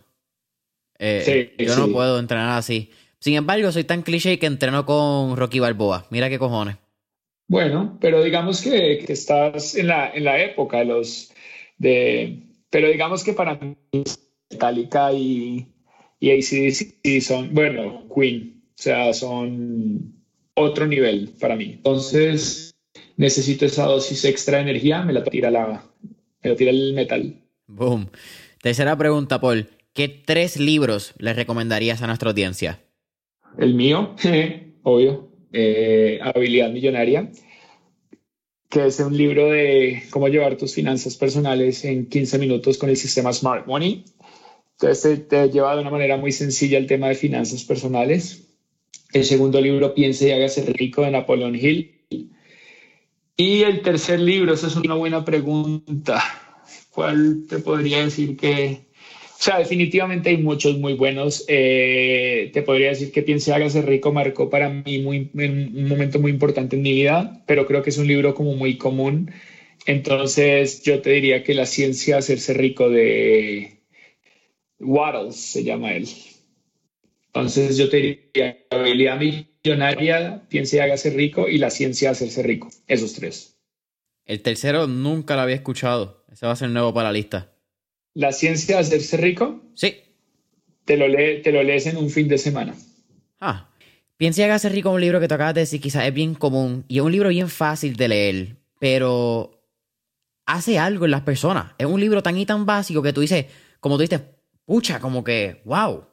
Eh, yo no puedo entrenar así. Sin embargo, soy tan cliché que entreno con Rocky Balboa. Mira qué cojones. Bueno, pero digamos que, estás en la, en la época de los de. Pero digamos que para mí Metallica y, y ACDC son, bueno, Queen, o sea, son otro nivel para mí. Entonces, necesito esa dosis extra de energía, me la tira la, me la tira el metal. Boom. Tercera pregunta, Paul. ¿Qué tres libros le recomendarías a nuestra audiencia? El mío, obvio, eh, Habilidad Millonaria, que es un libro de cómo llevar tus finanzas personales en 15 minutos con el sistema Smart Money. Entonces te, lleva de una manera muy sencilla el tema de finanzas personales. El segundo libro, Piense y hágase rico, de Napoleón Hill. Y el tercer libro, esa es una buena pregunta. ¿Cuál te podría decir que... O sea, definitivamente hay muchos muy buenos. Eh, te podría decir que Piense y hágase rico marcó para mí muy, un momento muy importante en mi vida, pero creo que es un libro como muy común. Entonces yo te diría que la ciencia de hacerse rico de Waddles se llama él. Entonces yo te diría, habilidad millonaria, piense y hágase rico y la ciencia hacerse rico. Esos tres. El tercero nunca lo había escuchado. Ese va a ser nuevo para la lista. ¿La ciencia de hacerse rico? Sí. Te lo, te lo lees en un fin de semana. Ah. Piense y hágase rico un libro que te acabas de decir, quizás es bien común y es un libro bien fácil de leer, pero hace algo en las personas. Es un libro tan y tan básico que tú dices, como tú dices, pucha, como que, wow.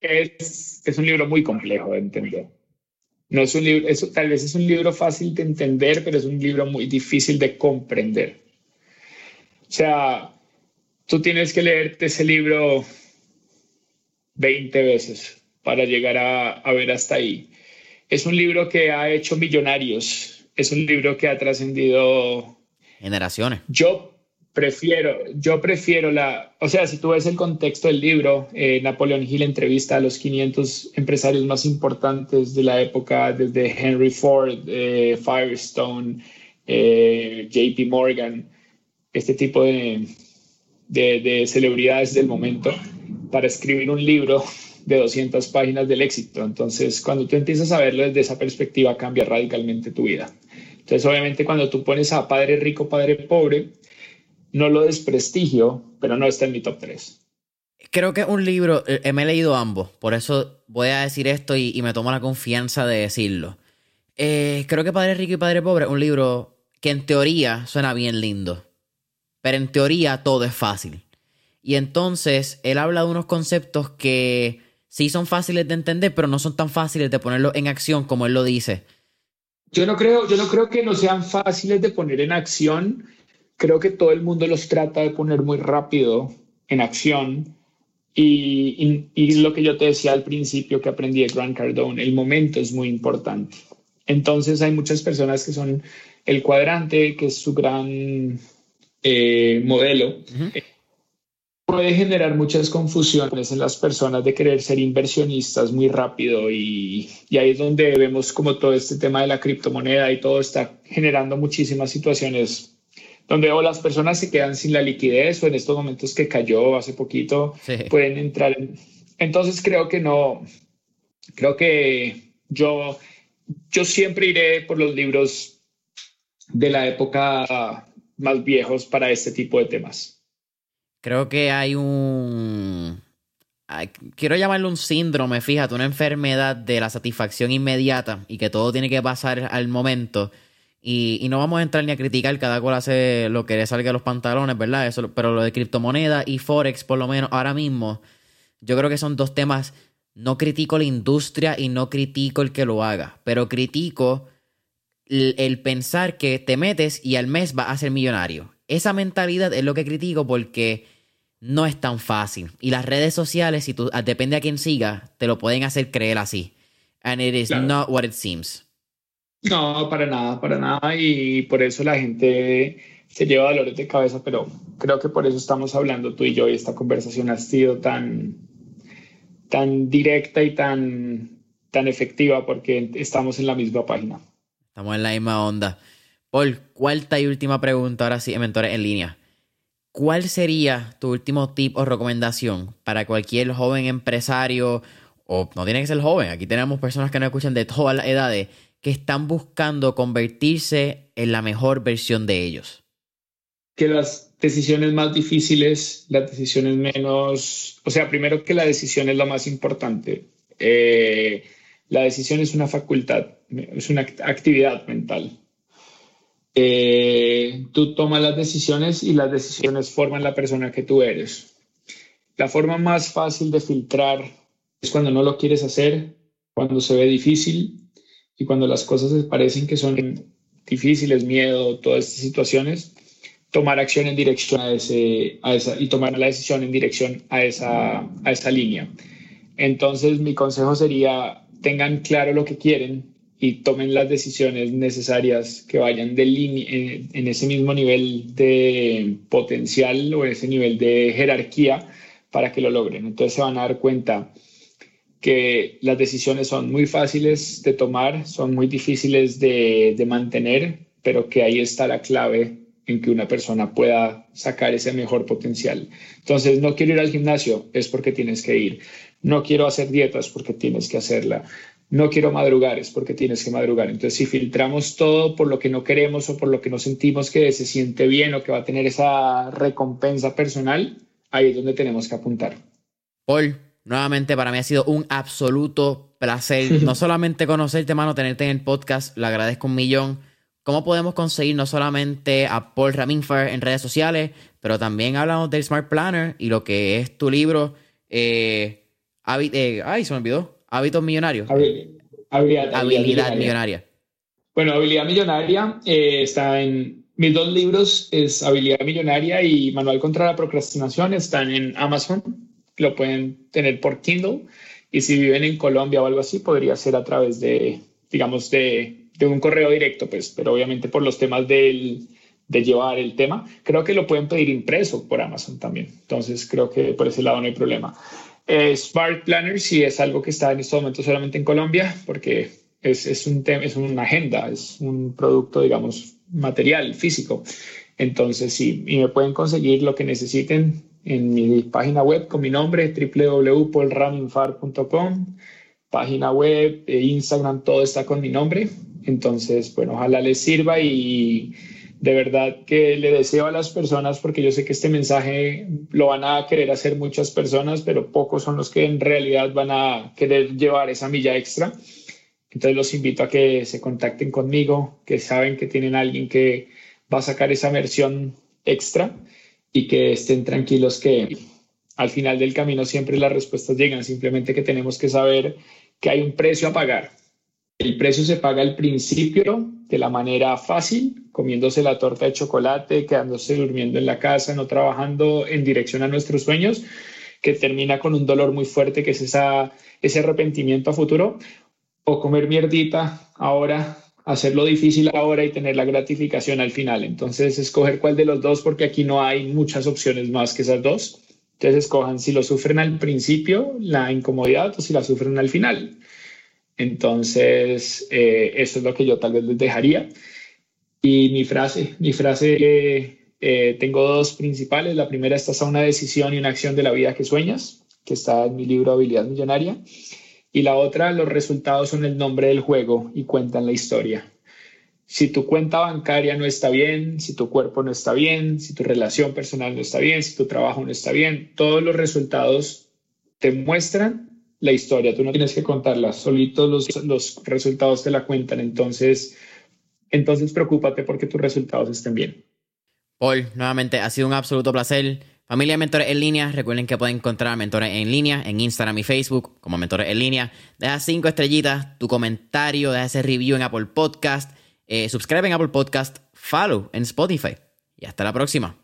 Es, es un libro muy complejo de entender. No es un libro, eso, tal vez es un libro fácil de entender, pero es un libro muy difícil de comprender. O sea, tú tienes que leerte ese libro 20 veces para llegar a, a ver hasta ahí. Es un libro que ha hecho millonarios, es un libro que ha trascendido generaciones. Yo Prefiero, yo prefiero la, o sea, si tú ves el contexto del libro, eh, Napoleón Hill entrevista a los 500 empresarios más importantes de la época, desde Henry Ford, eh, Firestone, eh, JP Morgan, este tipo de, de, celebridades del momento, para escribir un libro de 200 páginas del éxito. Entonces, cuando tú empiezas a verlo desde esa perspectiva, cambia radicalmente tu vida. Entonces, obviamente, cuando tú pones a padre rico, padre pobre, no lo desprestigio, pero no está en mi top 3. Creo que un libro, eh, me he leído ambos, por eso voy a decir esto y, me tomo la confianza de decirlo. Eh, creo que Padre Rico y Padre Pobre es un libro que en teoría suena bien lindo, pero en teoría todo es fácil. Y entonces él habla de unos conceptos que sí son fáciles de entender, pero no son tan fáciles de ponerlo en acción como él lo dice. Yo no creo, yo no creo que no sean fáciles de poner en acción, creo que todo el mundo los trata de poner muy rápido en acción. Y, y, lo que yo te decía al principio que aprendí de Grant Cardone, el momento es muy importante. Entonces hay muchas personas que son el cuadrante, que es su gran eh, modelo. Puede generar muchas confusiones en las personas de querer ser inversionistas muy rápido y, y ahí es donde vemos como todo este tema de la criptomoneda y todo está generando muchísimas situaciones donde o las personas se quedan sin la liquidez o en estos momentos que cayó hace poquito pueden entrar. En... Entonces creo que no, creo que yo, yo siempre iré por los libros de la época más viejos para este tipo de temas. Creo que hay un... Quiero llamarlo un síndrome, fíjate, una enfermedad de la satisfacción inmediata y que todo tiene que pasar al momento y, no vamos a entrar ni a criticar, cada cual hace lo que le salga a los pantalones, ¿verdad? Eso, pero lo de criptomoneda y Forex, por lo menos ahora mismo, yo creo que son dos temas. No critico la industria y no critico el que lo haga, pero critico el, pensar que te metes y al mes vas a ser millonario. Esa mentalidad es lo que critico porque no es tan fácil. Y las redes sociales, si tú, depende a quién siga, te lo pueden hacer creer así. And it is not what it seems. No, para nada, para nada. Y por eso la gente se lleva dolores de cabeza, pero creo que por eso estamos hablando tú y yo y esta conversación ha sido tan, tan directa y tan, tan efectiva porque estamos en la misma página. Estamos en la misma onda. Paul, cuarta y última pregunta, ahora sí, mentores en línea. ¿Cuál sería tu último tip o recomendación para cualquier joven empresario, o no tiene que ser joven, aquí tenemos personas que nos escuchan de todas las edades, que están buscando convertirse en la mejor versión de ellos? Que las decisiones más difíciles, las decisiones menos, o sea, primero que la decisión es lo más importante. Eh, la decisión es una facultad, es una actividad mental. Eh, tú tomas las decisiones y las decisiones forman la persona que tú eres. La forma más fácil de filtrar es cuando no lo quieres hacer, cuando se ve difícil y cuando las cosas parecen que son difíciles, miedo, todas estas situaciones, tomar acción en dirección a, esa y tomar la decisión en dirección a esa, a esa línea. Entonces, mi consejo sería, tengan claro lo que quieren y tomen las decisiones necesarias que vayan de en, en ese mismo nivel de potencial o ese nivel de jerarquía para que lo logren. Entonces se van a dar cuenta que las decisiones son muy fáciles de tomar, son muy difíciles de, mantener, pero que ahí está la clave en que una persona pueda sacar ese mejor potencial. Entonces, no quiero ir al gimnasio, es porque tienes que ir. No quiero hacer dietas porque tienes que hacerla. No quiero madrugar, es porque tienes que madrugar. Entonces, si filtramos todo por lo que no queremos o por lo que no sentimos que se siente bien o que va a tener esa recompensa personal, ahí es donde tenemos que apuntar. Paul, Nuevamente, para mí ha sido un absoluto placer. No solamente conocerte, mano, tenerte en el podcast, lo agradezco un millón. ¿Cómo podemos conseguir no solamente a Paul Raminfer en redes sociales, pero también hablamos del Smart Planner y lo que es tu libro, eh, eh ay, se me olvidó, Hábitos Millonarios. habilidad, millonaria. Bueno, Habilidad Millonaria eh, está en mis dos libros, es Habilidad Millonaria y Manual contra la Procrastinación, están en Amazon lo pueden tener por Kindle y si viven en Colombia o algo así, podría ser a través de, digamos, de, de un correo directo, pues, pero obviamente por los temas del, de llevar el tema. Creo que lo pueden pedir impreso por Amazon también. Entonces creo que por ese lado no hay problema. Eh, Smart Planner sí es algo que está en este momento solamente en Colombia porque es, es un tema, es una agenda, es un producto, digamos, material, físico. Entonces sí, y me pueden conseguir lo que necesiten en mi página web con mi nombre, www.polraminfar.com, página web, e Instagram, todo está con mi nombre. Entonces, bueno, ojalá les sirva y de verdad que le deseo a las personas, porque yo sé que este mensaje lo van a querer hacer muchas personas, pero pocos son los que en realidad van a querer llevar esa milla extra. Entonces los invito a que se contacten conmigo, que saben que tienen alguien que va a sacar esa versión extra y que estén tranquilos que al final del camino siempre las respuestas llegan, simplemente que tenemos que saber que hay un precio a pagar. El precio se paga al principio de la manera fácil, comiéndose la torta de chocolate, quedándose durmiendo en la casa, no trabajando en dirección a nuestros sueños, que termina con un dolor muy fuerte, que es esa, ese arrepentimiento a futuro, o comer mierdita ahora, hacerlo difícil ahora y tener la gratificación al final. Entonces, escoger cuál de los dos, porque aquí no hay muchas opciones más que esas dos. Entonces, escojan si lo sufren al principio, la incomodidad, o si la sufren al final. Entonces, eh, eso es lo que yo tal vez les dejaría. Y mi frase, mi frase, eh, tengo dos principales. La primera, estás a una decisión y una acción de la vida que sueñas, que está en mi libro Habilidad Millonaria. Y la otra, los resultados son el nombre del juego y cuentan la historia. Si tu cuenta bancaria no está bien, si tu cuerpo no está bien, si tu relación personal no está bien, si tu trabajo no está bien, todos los resultados te muestran la historia, tú no tienes que contarla, solitos los, los resultados te la cuentan, entonces, entonces preocúpate porque tus resultados estén bien. Paul, nuevamente ha sido un absoluto placer. Familia Mentores en Línea, recuerden que pueden encontrar mentores en línea en Instagram y Facebook como Mentores en Línea. Deja cinco estrellitas, tu comentario, deja ese review en Apple Podcast, eh, subscribe en Apple Podcast, follow en Spotify. Y hasta la próxima.